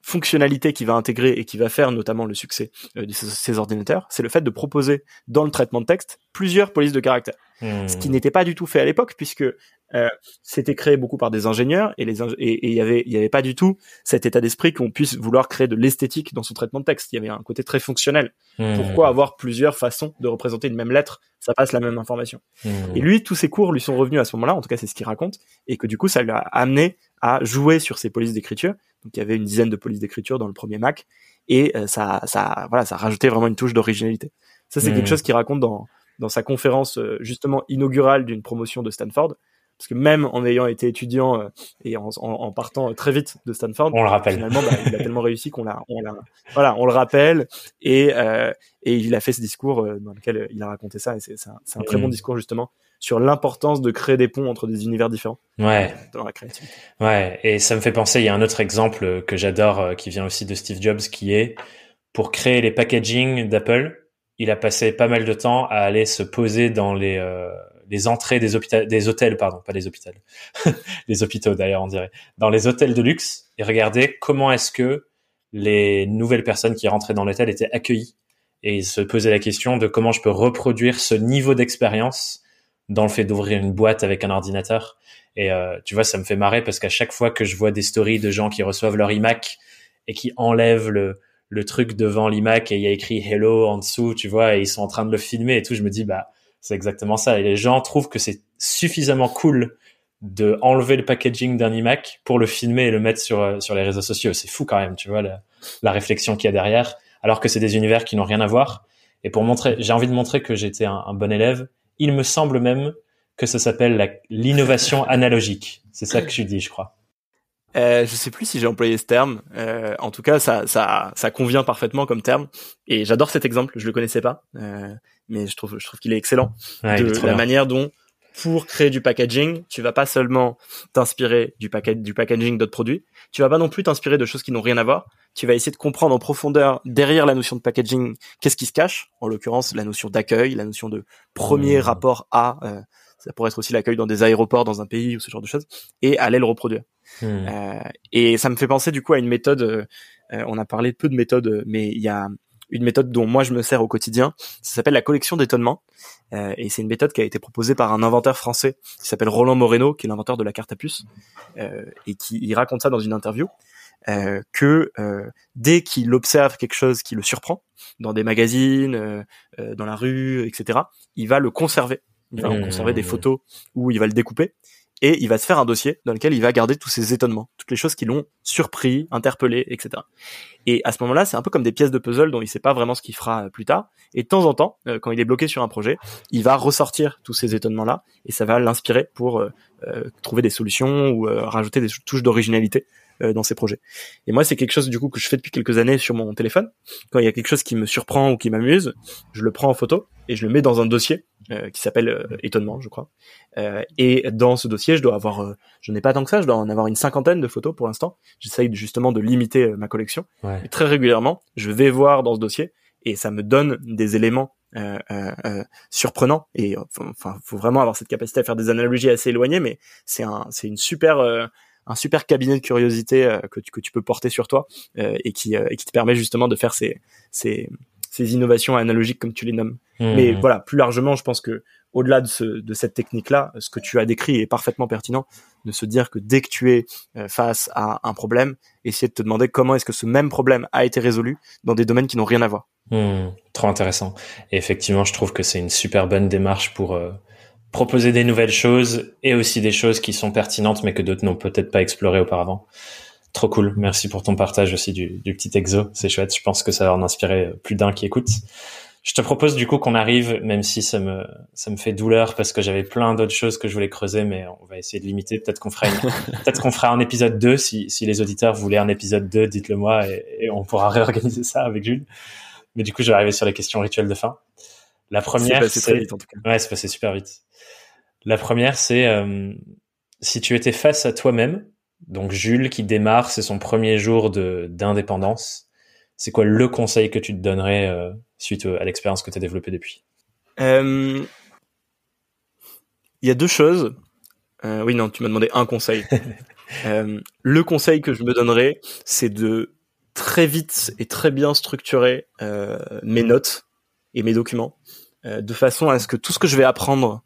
fonctionnalités qu'il va intégrer et qui va faire notamment le succès de ces, ordinateurs, c'est le fait de proposer dans le traitement de texte plusieurs polices de caractère. Ce qui n'était pas du tout fait à l'époque puisque euh, c'était créé beaucoup par des ingénieurs et les et il y avait il y avait pas du tout cet état d'esprit qu'on puisse vouloir créer de l'esthétique dans son traitement de texte. Il y avait un côté très fonctionnel. Mmh. Pourquoi avoir plusieurs façons de représenter une même lettre Ça passe la même information. Mmh. Et lui, tous ses cours lui sont revenus à ce moment-là. En tout cas, c'est ce qu'il raconte et que du coup, ça lui a amené à jouer sur ses polices d'écriture. Donc, il y avait une dizaine de polices d'écriture dans le premier Mac et euh, ça ça voilà ça rajoutait vraiment une touche d'originalité. Ça, c'est quelque chose qu'il raconte dans dans sa conférence euh, justement inaugurale d'une promotion de Stanford parce que même en ayant été étudiant euh, et en, en, en, partant très vite de Stanford, on le rappelle. Finalement, bah, il a tellement réussi qu'on l'a, on l'a, voilà, on le rappelle et euh, et il a fait ce discours euh, dans lequel il a raconté ça et c'est, c'est un, c'est un très bon discours justement sur l'importance de créer des ponts entre des univers différents. Ouais. Dans la créativité. Ouais. Et ça me fait penser, il y a un autre exemple que j'adore qui vient aussi de Steve Jobs qui est pour créer les packaging d'Apple il a passé pas mal de temps à aller se poser dans les, euh, les entrées des, hôpitaux, des hôtels, pardon, pas les hôpitaux, les hôpitaux d'ailleurs on dirait, dans les hôtels de luxe et regarder comment est-ce que les nouvelles personnes qui rentraient dans l'hôtel étaient accueillies. Et se posait la question de comment je peux reproduire ce niveau d'expérience dans le fait d'ouvrir une boîte avec un ordinateur. Et euh, tu vois, ça me fait marrer parce qu'à chaque fois que je vois des stories de gens qui reçoivent leur iMac et qui enlèvent le, le truc devant l'iMac et il y a écrit Hello en dessous, tu vois, et ils sont en train de le filmer et tout, je me dis, bah, c'est exactement ça. Et les gens trouvent que c'est suffisamment cool de enlever le packaging d'un iMac pour le filmer et le mettre sur, euh, sur les réseaux sociaux. C'est fou quand même, tu vois, la, réflexion qu'il y a derrière, alors que c'est des univers qui n'ont rien à voir. Et pour montrer, j'ai envie de montrer que j'étais un, un, bon élève. Il me semble même que ça s'appelle l'innovation analogique. C'est ça que tu dis, je crois. Euh, je sais plus si j'ai employé ce terme. Euh, en tout cas, ça, ça, ça convient parfaitement comme terme. Et j'adore cet exemple. Je le connaissais pas, euh, mais je trouve, je trouve qu'il est excellent ouais, de est la bien. manière dont pour créer du packaging, tu vas pas seulement t'inspirer du, du packaging d'autres produits, tu vas pas non plus t'inspirer de choses qui n'ont rien à voir. Tu vas essayer de comprendre en profondeur derrière la notion de packaging qu'est-ce qui se cache. En l'occurrence, la notion d'accueil, la notion de premier mmh. rapport à. Euh, ça pourrait être aussi l'accueil dans des aéroports dans un pays ou ce genre de choses, et aller le reproduire. Mmh. Euh, et ça me fait penser du coup à une méthode. Euh, on a parlé peu de méthodes, mais il y a une méthode dont moi je me sers au quotidien. Ça s'appelle la collection d'étonnement. Euh, et c'est une méthode qui a été proposée par un inventeur français qui s'appelle Roland Moreno, qui est l'inventeur de la carte à puce, euh, et qui il raconte ça dans une interview. Euh, que euh, dès qu'il observe quelque chose qui le surprend dans des magazines, euh, dans la rue, etc., il va le conserver. Il va en conserver des mmh. photos ou il va le découper et il va se faire un dossier dans lequel il va garder tous ses étonnements, toutes les choses qui l'ont surpris, interpellé, etc. Et à ce moment-là, c'est un peu comme des pièces de puzzle dont il sait pas vraiment ce qu'il fera euh, plus tard. Et de temps en temps, euh, quand il est bloqué sur un projet, il va ressortir tous ces étonnements-là et ça va l'inspirer pour euh, trouver des solutions ou rajouter des touches d'originalité dans ses projets. Et moi, c'est quelque chose du coup que je fais depuis quelques années sur mon téléphone. Quand il y a quelque chose qui me surprend ou qui m'amuse, je le prends en photo et je le mets dans un dossier euh, qui s'appelle euh, étonnement, je crois. Euh, et dans ce dossier, je dois avoir, je n'ai pas tant que ça, je dois en avoir une cinquantaine de photos pour l'instant. J'essaye justement de limiter ma collection. Et très régulièrement, je vais voir dans ce dossier et ça me donne des éléments euh, euh, surprenants. Et enfin, faut vraiment avoir cette capacité à faire des analogies assez éloignées, mais c'est un, c'est une super un super cabinet de curiosité que, tu, que tu peux porter sur toi et qui et qui te permet justement de faire ces ces ces innovations analogiques comme tu les nommes. Mmh. Mais voilà, plus largement, je pense que au-delà de, ce, de cette technique-là, ce que tu as décrit est parfaitement pertinent, de se dire que dès que tu es euh, face à un problème, essayer de te demander comment est-ce que ce même problème a été résolu dans des domaines qui n'ont rien à voir. Mmh, trop intéressant. Et effectivement, je trouve que c'est une super bonne démarche pour euh, proposer des nouvelles choses et aussi des choses qui sont pertinentes mais que d'autres n'ont peut-être pas explorées auparavant. Trop cool. Merci pour ton partage aussi du, du petit exo. C'est chouette. Je pense que ça va en inspirer plus d'un qui écoute. Je te propose du coup qu'on arrive, même si ça me ça me fait douleur parce que j'avais plein d'autres choses que je voulais creuser, mais on va essayer de limiter. Peut-être qu'on fera peut-être qu'on fera un épisode 2 si si les auditeurs voulaient un épisode 2, dites-le moi et, et, on pourra réorganiser ça avec Jules. Mais du coup, je vais arriver sur les questions rituelles de fin. La première, c'est très vite en tout cas. Ouais, c'est passé super vite. La première, c'est euh, si tu étais face à toi-même donc Jules qui démarre, c'est son premier jour de d'indépendance. C'est quoi le conseil que tu te donnerais euh, suite à l'expérience que tu as développée depuis? Euh, Il y a deux choses. Euh, oui, non, tu m'as demandé un conseil. le conseil que je me donnerais, c'est de très vite et très bien structurer mes notes et mes documents, de façon à ce que tout ce que je vais apprendre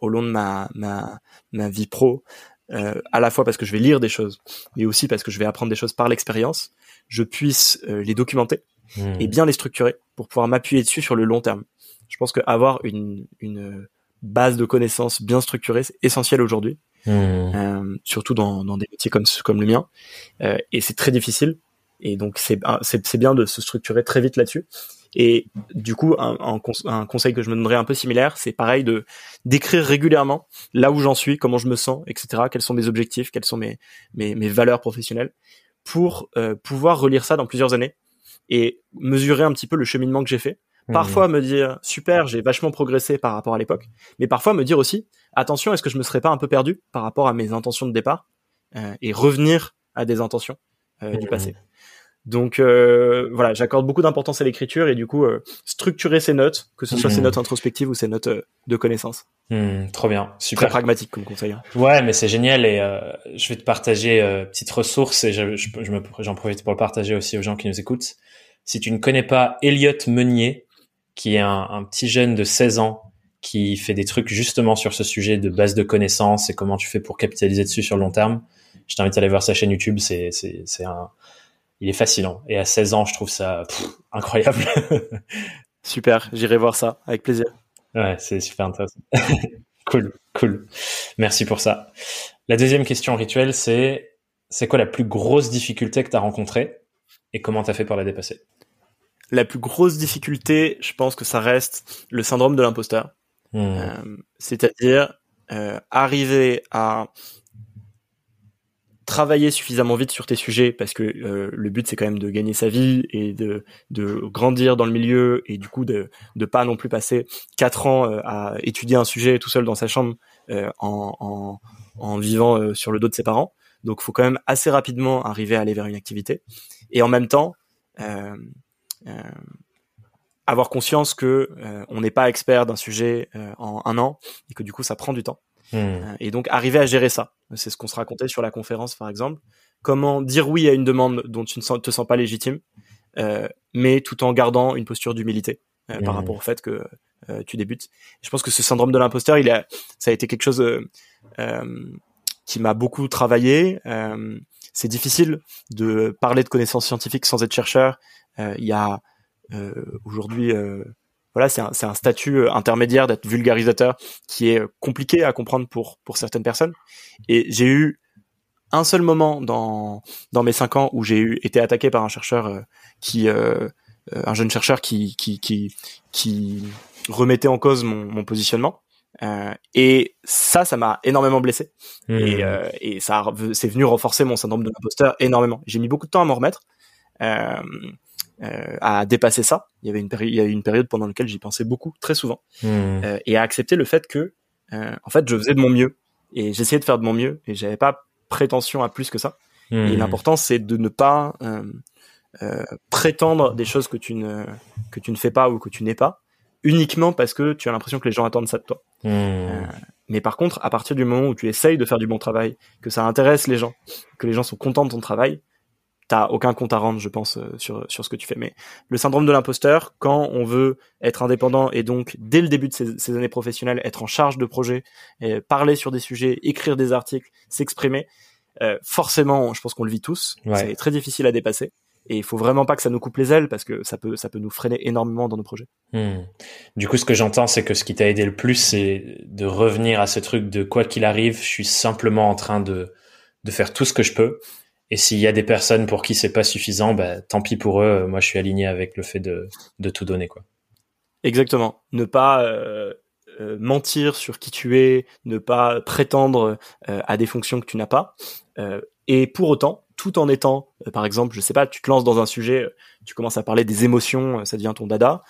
au long de ma, ma, ma vie pro euh, à la fois parce que je vais lire des choses, mais aussi parce que je vais apprendre des choses par l'expérience, je puisse euh, les documenter et hmm. bien les structurer pour pouvoir m'appuyer dessus sur le long terme. Je pense qu'avoir une, une base de connaissances bien structurée, c'est essentiel aujourd'hui, hmm. euh, surtout dans, dans, des métiers comme, comme le mien. Euh, et c'est très difficile. Et donc c'est bien de se structurer très vite là-dessus. Et du coup, un, un, conseil que je me donnerais un peu similaire, c'est pareil de d'écrire régulièrement là où j'en suis, comment je me sens, etc. Quels sont mes objectifs, quelles sont mes mes, mes valeurs professionnelles, pour euh, pouvoir relire ça dans plusieurs années et mesurer un petit peu le cheminement que j'ai fait. Mmh. Parfois me dire super, j'ai vachement progressé par rapport à l'époque, mais parfois me dire aussi attention, est-ce que je me serais pas un peu perdu par rapport à mes intentions de départ euh, et revenir à des intentions euh, du mmh. passé. Donc euh, voilà, j'accorde beaucoup d'importance à l'écriture et du coup euh, structurer ses notes, que ce soit ses hmm. notes introspectives ou ses notes euh, de connaissances. Hmm, trop bien, super. Très pragmatique comme conseil. Hein. Ouais, mais c'est génial et je vais te partager petite ressource et je, je, je j'en profite pour le partager aussi aux gens qui nous écoutent. Si tu ne connais pas Elliot Meunier, qui est un, un, petit jeune de 16 ans qui fait des trucs justement sur ce sujet de base de connaissances et comment tu fais pour capitaliser dessus sur le long terme, je t'invite à aller voir sa chaîne YouTube. C'est c'est c'est un il est fascinant. Et à 16 ans, je trouve ça incroyable. super, j'irai voir ça avec plaisir. Ouais, c'est super intéressant. cool, cool. Merci pour ça. La deuxième question rituelle, c'est c'est quoi la plus grosse difficulté que tu as rencontrée et comment tu as fait pour la dépasser? La plus grosse difficulté, je pense que ça reste le syndrome de l'imposteur. Hmm. Euh, c'est-à-dire euh, arriver à travailler suffisamment vite sur tes sujets parce que euh, le but c'est quand même de gagner sa vie et de, de grandir dans le milieu et du coup de de pas non plus passer quatre ans euh, à étudier un sujet tout seul dans sa chambre en, en, en, vivant sur le dos de ses parents. Donc, il faut quand même assez rapidement arriver à aller vers une activité. Et en même temps, avoir conscience que on n'est pas expert d'un sujet en un an et que du coup, ça prend du temps. Hmm. Et donc, arriver à gérer ça. C'est ce qu'on se racontait sur la conférence, par exemple. Comment dire oui à une demande dont tu ne te sens pas légitime, euh, mais tout en gardant une posture d'humilité euh, par mmh. rapport au fait que euh, tu débutes. Je pense que ce syndrome de l'imposteur, il a, ça a été quelque chose qui m'a beaucoup travaillé. c'est difficile de parler de connaissances scientifiques sans être chercheur. Il y a aujourd'hui voilà, c'est un, un, statut intermédiaire d'être vulgarisateur qui est compliqué à comprendre pour pour certaines personnes. Et j'ai eu un seul moment dans dans mes cinq ans où j'ai eu été attaqué par un chercheur euh, qui euh, euh, un jeune chercheur qui qui qui, qui remettait en cause mon, mon positionnement euh, et ça ça m'a énormément blessé mmh. et, et ça c'est venu renforcer mon syndrome de l'imposteur énormément j'ai mis beaucoup de temps à m'en remettre à dépasser ça il y avait une période il y a eu une période pendant laquelle j'y pensais beaucoup très souvent mmh. et à accepter le fait que en fait je faisais de mon mieux et j'essayais de faire de mon mieux et j'avais pas prétention à plus que ça. Et hmm. l'important, c'est de ne pas euh, euh, prétendre des choses que tu ne que tu ne fais pas ou que tu n'es pas, uniquement parce que tu as l'impression que les gens attendent ça de toi. Hmm. Euh, mais par contre, à partir du moment où tu essayes de faire du bon travail, que ça intéresse les gens, que les gens sont contents de ton travail, t'as aucun compte à rendre, je pense, euh, sur sur ce que tu fais. Mais le syndrome de l'imposteur, quand on veut être indépendant et donc dès le début de ses, années professionnelles être en charge de projets, parler sur des sujets, écrire des articles, s'exprimer, euh, forcément, je pense qu'on le vit tous. C'est très difficile à dépasser. Et il faut vraiment pas que ça nous coupe les ailes parce que ça peut, ça peut nous freiner énormément dans nos projets. Hmm. Du coup, ce que j'entends, c'est que ce qui t'a aidé le plus, c'est de revenir à ce truc de quoi qu'il arrive, je suis simplement en train de, de faire tout ce que je peux et s'il y a des personnes pour qui c'est pas suffisant, bah, tant pis pour eux. Moi, je suis aligné avec le fait de, de tout donner, quoi. Exactement. Ne pas euh, euh, mentir sur qui tu es, ne pas prétendre euh, à des fonctions que tu n'as pas. et pour autant, tout en étant, par exemple, je sais pas, tu te lances dans un sujet, tu commences à parler des émotions, ça devient ton dada.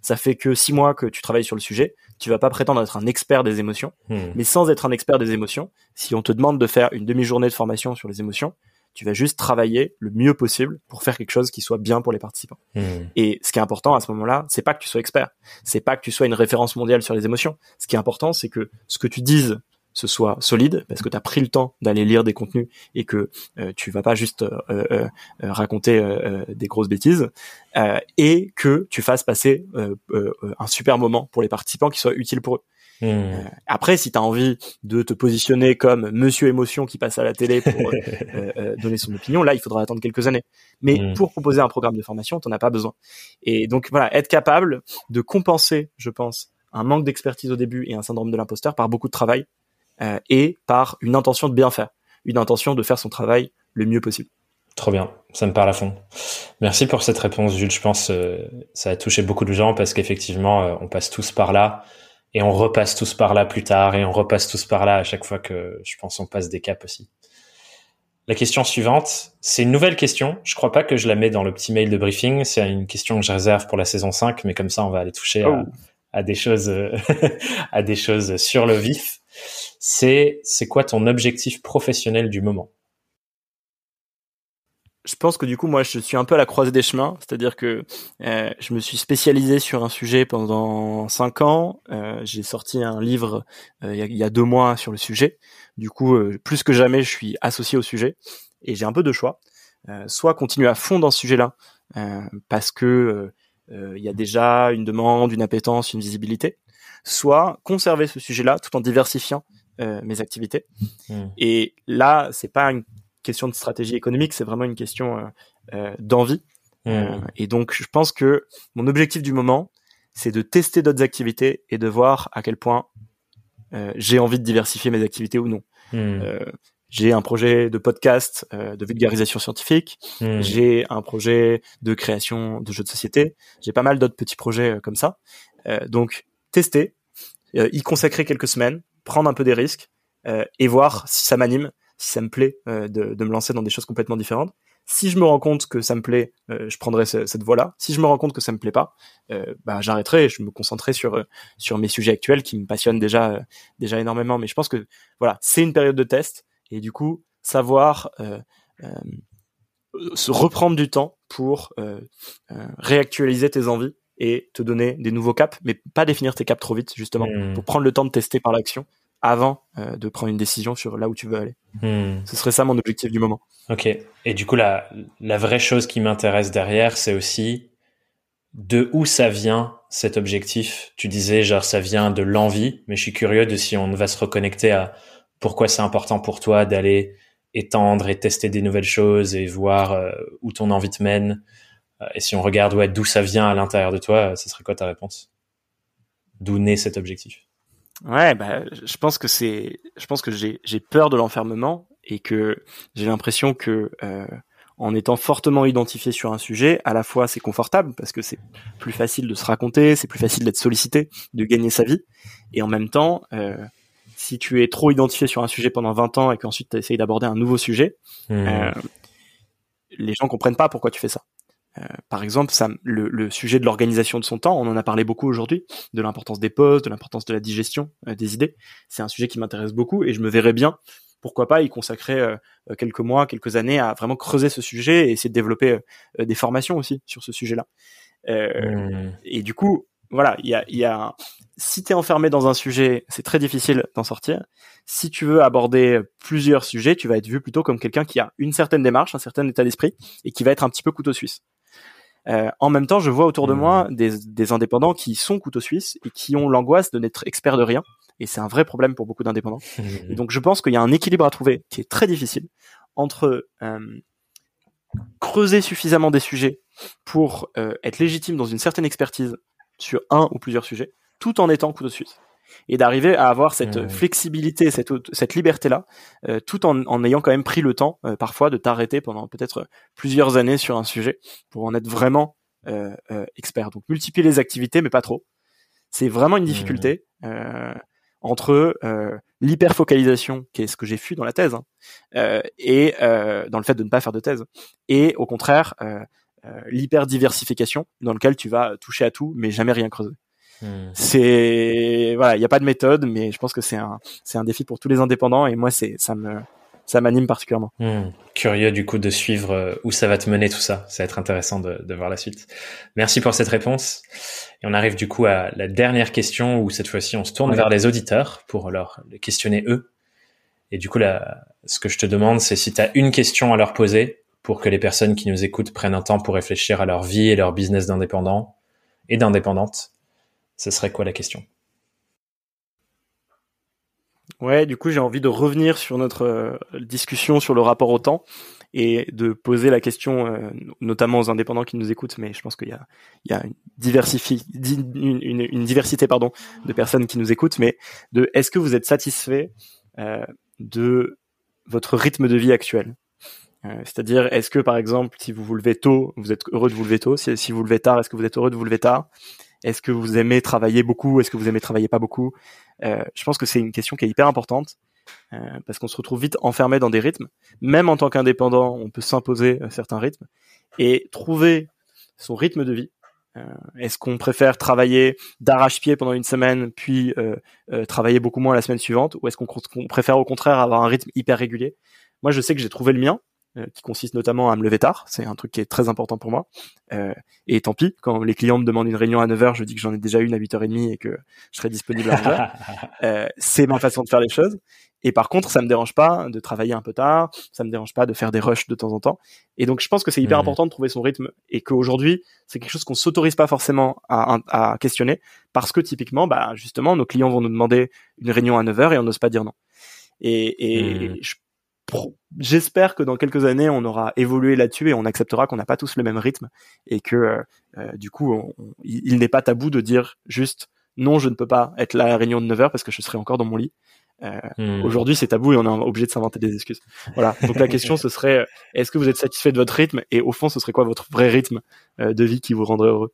ça fait que six mois que tu travailles sur le sujet. Tu vas pas prétendre être un expert des émotions, hmm. mais sans être un expert des émotions, si on te demande de faire une demi-journée de formation sur les émotions, tu vas juste travailler le mieux possible pour faire quelque chose qui soit bien pour les participants. Hmm. Et ce qui est important à ce moment-là, c'est pas que tu sois expert, c'est pas que tu sois une référence mondiale sur les émotions. Ce qui est important, c'est que ce que tu dises ce soit solide parce que tu as pris le temps d'aller lire des contenus et que euh, tu vas pas juste euh, euh, raconter des grosses bêtises et que tu fasses passer un super moment pour les participants qui soit utile pour eux. Hmm. Euh, après, si tu as envie de te positionner comme Monsieur Émotion qui passe à la télé pour euh, euh, donner son opinion, là, il faudra attendre quelques années. Mais hmm. pour proposer un programme de formation, t'en as pas besoin. Et donc voilà, être capable de compenser, je pense, un manque d'expertise au début et un syndrome de l'imposteur par beaucoup de travail et par une intention de bien faire, une intention de faire son travail le mieux possible. Trop bien, ça me parle à fond. Merci pour cette réponse, Jules. Je pense que ça a touché beaucoup de gens parce qu'effectivement, on passe tous par là et on repasse tous par là plus tard et on repasse tous par là à chaque fois que je pense on passe des caps aussi. La question suivante, c'est une nouvelle question. Je crois pas que je la mets dans le petit mail de briefing. C'est une question que je réserve pour la saison 5, mais comme ça, on va aller toucher à, oh. des choses, à des choses sur le vif. C'est, c'est quoi ton objectif professionnel du moment? Je pense que du coup, moi, je suis un peu à la croisée des chemins, c'est-à-dire que euh, je me suis spécialisé sur un sujet pendant cinq ans. Euh, j'ai sorti un livre euh, il, y a, deux mois sur le sujet. Du coup, plus que jamais, je suis associé au sujet et j'ai un peu de choix. soit continuer à fond dans ce sujet-là parce que il y a déjà une demande, une appétence, une visibilité. Soit conserver ce sujet-là tout en diversifiant mes activités. Mmh. Et là, c'est pas une question de stratégie économique, c'est vraiment une question euh, euh, d'envie. Mmh. Euh, et donc, je pense que mon objectif du moment, c'est de tester d'autres activités et de voir à quel point j'ai envie de diversifier mes activités ou non. Mmh. j'ai un projet de podcast de vulgarisation scientifique, mmh. j'ai un projet de création de jeux de société, j'ai pas mal d'autres petits projets comme ça. donc, tester, y consacrer quelques semaines, prendre un peu des risques et voir si ça m'anime si ça me plaît euh, de, de, me lancer dans des choses complètement différentes. Si je me rends compte que ça me plaît, je prendrai cette voie-là. Si je me rends compte que ça me plaît pas, bah, j'arrêterai et je me concentrerai sur sur mes sujets actuels qui me passionnent déjà déjà énormément. Mais je pense que voilà, c'est une période de test et du coup savoir se reprendre du temps pour réactualiser tes envies et te donner des nouveaux caps, mais pas définir tes caps trop vite, justement, hmm. pour prendre le temps de tester par l'action avant euh, de prendre une décision sur là où tu veux aller. Hmm. Ce serait ça mon objectif du moment. Ok. Et du coup, la, la vraie chose qui m'intéresse derrière, c'est aussi de où ça vient cet objectif. Tu disais, genre, ça vient de l'envie, mais je suis curieux de si on va se reconnecter à pourquoi c'est important pour toi d'aller étendre et tester des nouvelles choses et voir euh, où ton envie te mène. Euh, et si on regarde ouais, d'où ça vient à l'intérieur de toi, ce serait quoi ta réponse? D'où naît cet objectif? Ouais, bah, je pense que c'est, je pense que j'ai, j'ai peur de l'enfermement et que j'ai l'impression que euh, en étant fortement identifié sur un sujet, à la fois c'est confortable parce que c'est plus facile de se raconter, c'est plus facile d'être sollicité, de gagner sa vie, et en même temps, euh, si tu es trop identifié sur un sujet pendant 20 ans et qu'ensuite tu essayes d'aborder un nouveau sujet, mmh. euh, les gens comprennent pas pourquoi tu fais ça. Euh, par exemple, ça, le, sujet de l'organisation de son temps, on en a parlé beaucoup aujourd'hui, de l'importance des postes, de l'importance de la digestion euh, des idées. C'est un sujet qui m'intéresse beaucoup et je me verrais bien, pourquoi pas, y consacrer euh, quelques mois, quelques années à vraiment creuser ce sujet et essayer de développer des formations aussi sur ce sujet-là. Et du coup, voilà, il y a, y a, si t'es enfermé dans un sujet, c'est très difficile d'en sortir. Si tu veux aborder plusieurs sujets, tu vas être vu plutôt comme quelqu'un qui a une certaine démarche, un certain état d'esprit et qui va être un petit peu couteau suisse. Euh, en même temps, je vois autour de moi mmh. des, indépendants qui sont couteaux suisses et qui ont l'angoisse de n'être experts de rien. Et c'est un vrai problème pour beaucoup d'indépendants. et donc, je pense qu'il y a un équilibre à trouver qui est très difficile entre euh, creuser suffisamment des sujets pour euh, être légitime dans une certaine expertise sur un ou plusieurs sujets, tout en étant couteau suisse et d'arriver à avoir cette mmh. flexibilité, cette, cette liberté-là, euh, tout en, en, ayant quand même pris le temps euh, parfois de t'arrêter pendant peut-être plusieurs années sur un sujet pour en être vraiment euh, euh expert. Donc multiplier les activités, mais pas trop. C'est vraiment une difficulté mmh. entre l'hyperfocalisation, qui est ce que j'ai fui dans la thèse, hein, et dans le fait de ne pas faire de thèse, et au contraire l'hyperdiversification, dans lequel tu vas toucher à tout, mais jamais rien creuser. Hmm. C'est voilà, il n'y a pas de méthode, mais je pense que c'est un c'est un défi pour tous les indépendants et moi c'est ça me ça m'anime particulièrement. Hmm. Curieux du coup de suivre euh, où ça va te mener tout ça. Ça va être intéressant de, de voir la suite. Merci pour cette réponse. Et on arrive du coup à la dernière question où cette fois-ci on se tourne vers les auditeurs pour leur questionner eux. Et du coup là, ce que je te demande, c'est si tu as une question à leur poser pour que les personnes qui nous écoutent prennent un temps pour réfléchir à leur vie et leur business d'indépendant et d'indépendante ce serait quoi la question? Ouais, du coup, j'ai envie de revenir sur notre euh, discussion sur le rapport au temps et de poser la question, euh, notamment aux indépendants qui nous écoutent, mais je pense qu'il y a, une, diversité pardon, de personnes qui nous écoutent, mais de est-ce que vous êtes satisfait euh, de votre rythme de vie actuel? C'est-à-dire, est-ce que par exemple, si vous vous levez tôt, vous êtes heureux de vous lever tôt? Si, si vous levez tard, est-ce que vous êtes heureux de vous lever tard? Est-ce que vous aimez travailler beaucoup Est-ce que vous aimez travailler pas beaucoup? Euh, Je pense que c'est une question qui est hyper importante euh, parce qu'on se retrouve vite enfermé dans des rythmes. Même en tant qu'indépendant, on peut s'imposer certains rythmes et trouver son rythme de vie. Euh, est-ce qu'on préfère travailler d'arrache-pied pendant une semaine puis travailler beaucoup moins la semaine suivante? Ou est-ce qu'on préfère au contraire avoir un rythme hyper régulier? Moi, je sais que j'ai trouvé le mien euh, qui consiste notamment à me lever tard. C'est un truc qui est très important pour moi. Euh, et tant pis, quand les clients me demandent une réunion à 9h, je dis que j'en ai déjà une à 8h30 et que je serai disponible à 9h. euh, c'est ma façon de faire les choses. Et par contre, ça me dérange pas de travailler un peu tard, ça me dérange pas de faire des rushs de temps en temps. Et donc, je pense que c'est hyper mmh. important de trouver son rythme et qu'aujourd'hui, c'est quelque chose qu'on s'autorise pas forcément à, à, questionner parce que typiquement, bah, justement, nos clients vont nous demander une réunion à 9h et on n'ose pas dire non. Et, et mmh. je j'espère que dans quelques années, on aura évolué là-dessus et on acceptera qu'on n'a pas tous le même rythme et que euh, euh, du coup, il, n'est pas tabou de dire juste non, je ne peux pas être là à la réunion de 9 heures parce que je serai encore dans mon lit. Euh, hmm. Aujourd'hui, c'est tabou et on est obligé de s'inventer des excuses. Voilà. Donc la question, ce serait est-ce que vous êtes satisfait de votre rythme et au fond, ce serait quoi votre vrai rythme de vie qui vous rendrait heureux?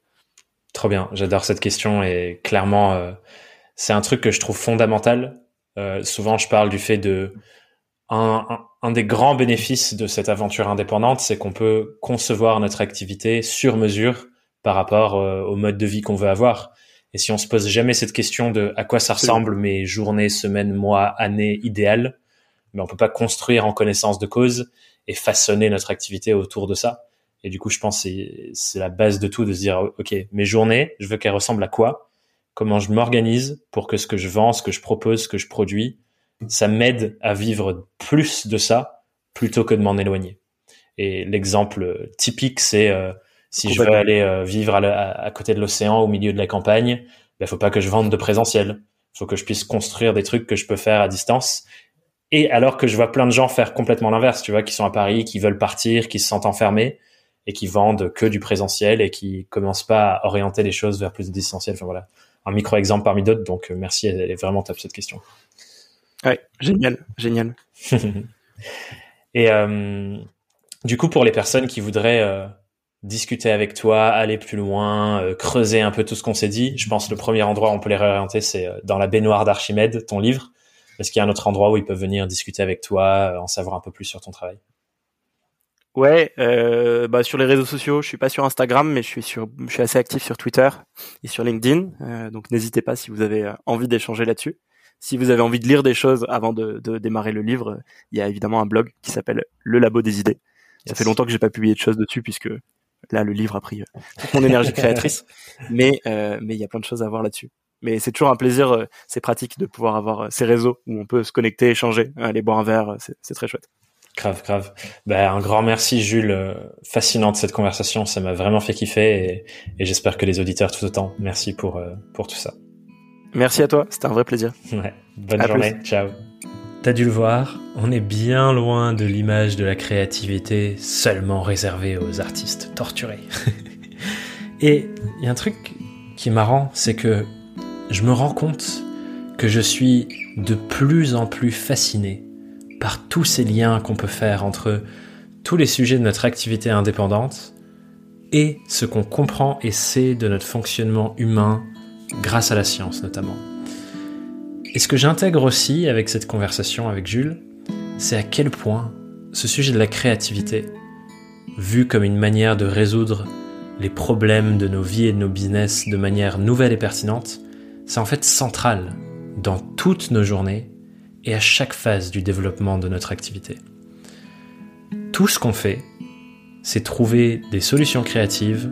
Trop bien. J'adore cette question et clairement, c'est un truc que je trouve fondamental. souvent, je parle du fait de un, un, des grands bénéfices de cette aventure indépendante, c'est qu'on peut concevoir notre activité sur mesure par rapport euh, au mode de vie qu'on veut avoir. Et si on se pose jamais cette question de à quoi ça ressemble mes journées, semaines, mois, années idéales, mais on peut pas construire en connaissance de cause et façonner notre activité autour de ça. Et du coup, je pense que c'est la base de tout de se dire, OK, mes journées, je veux qu'elles ressemblent à quoi? Comment je m'organise pour que ce que je vends, ce que je propose, ce que je produis, ça m'aide à vivre plus de ça plutôt que de m'en éloigner. Et l'exemple typique, c'est euh, si je veux aller euh, vivre à, côté de l'océan, au milieu de la campagne, il ben, faut pas que je vende de présentiel. Il faut que je puisse construire des trucs que je peux faire à distance. Et alors que je vois plein de gens faire complètement l'inverse, tu vois, qui sont à Paris, qui veulent partir, qui se sentent enfermés et qui vendent que du présentiel et qui commencent pas à orienter les choses vers plus de distanciel. Enfin voilà, un micro exemple parmi d'autres. Donc euh, merci, elle est vraiment top cette question. Ouais, génial, génial. et euh, du coup, pour les personnes qui voudraient euh, discuter avec toi, aller plus loin, euh, creuser un peu tout ce qu'on s'est dit, je pense que le premier endroit où on peut les réorienter, c'est dans la baignoire d'Archimède, ton livre. Est-ce qu'il y a un autre endroit où ils peuvent venir discuter avec toi, en savoir un peu plus sur ton travail? Ouais, euh, bah sur les réseaux sociaux, je suis pas sur Instagram, mais je suis sur, je suis assez actif sur Twitter et sur LinkedIn. Euh, donc n'hésitez pas si vous avez envie d'échanger là-dessus. Si vous avez envie de lire des choses avant de, démarrer le livre, il y a évidemment un blog qui s'appelle Le Labo des idées. Ça fait longtemps que j'ai pas publié de choses dessus puisque là le livre a pris euh, toute mon énergie créatrice, mais euh, mais il y a plein de choses à voir là-dessus. Mais c'est toujours un plaisir, euh, c'est pratique de pouvoir avoir ces réseaux où on peut se connecter, échanger, aller boire un verre, c'est très chouette. Grave, grave. Ben, un grand merci Jules, fascinante cette conversation, ça m'a vraiment fait kiffer et, et j'espère que les auditeurs tout autant. Merci pour pour tout ça. Merci à toi, c'était un vrai plaisir. Ouais. Bonne journée, ciao. T'as dû le voir, on est bien loin de l'image de la créativité seulement réservée aux artistes torturés. Et il y a un truc qui est marrant, c'est que je me rends compte que je suis de plus en plus fasciné par tous ces liens qu'on peut faire entre tous les sujets de notre activité indépendante et ce qu'on comprend et sait de notre fonctionnement humain grâce à la science notamment. Et ce que j'intègre aussi avec cette conversation avec Jules, c'est à quel point ce sujet de la créativité, vu comme une manière de résoudre les problèmes de nos vies et de nos business de manière nouvelle et pertinente, c'est en fait central dans toutes nos journées et à chaque phase du développement de notre activité. Tout ce qu'on fait, c'est trouver des solutions créatives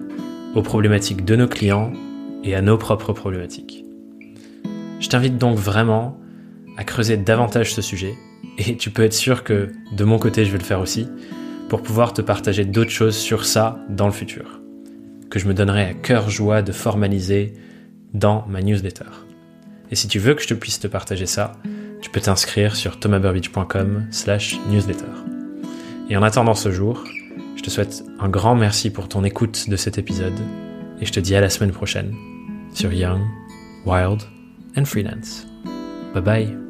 aux problématiques de nos clients et à nos propres problématiques. Je t'invite donc vraiment à creuser davantage ce sujet, et tu peux être sûr que de mon côté je vais le faire aussi, pour pouvoir te partager d'autres choses sur ça dans le futur, que je me donnerai à cœur joie de formaliser dans ma newsletter. Et si tu veux que je te puisse te partager ça, tu peux t'inscrire sur thomasburbidge.com slash newsletter. Et en attendant ce jour, je te souhaite un grand merci pour ton écoute de cet épisode, et je te dis à la semaine prochaine sur Young, Wild and Freelance. Bye bye.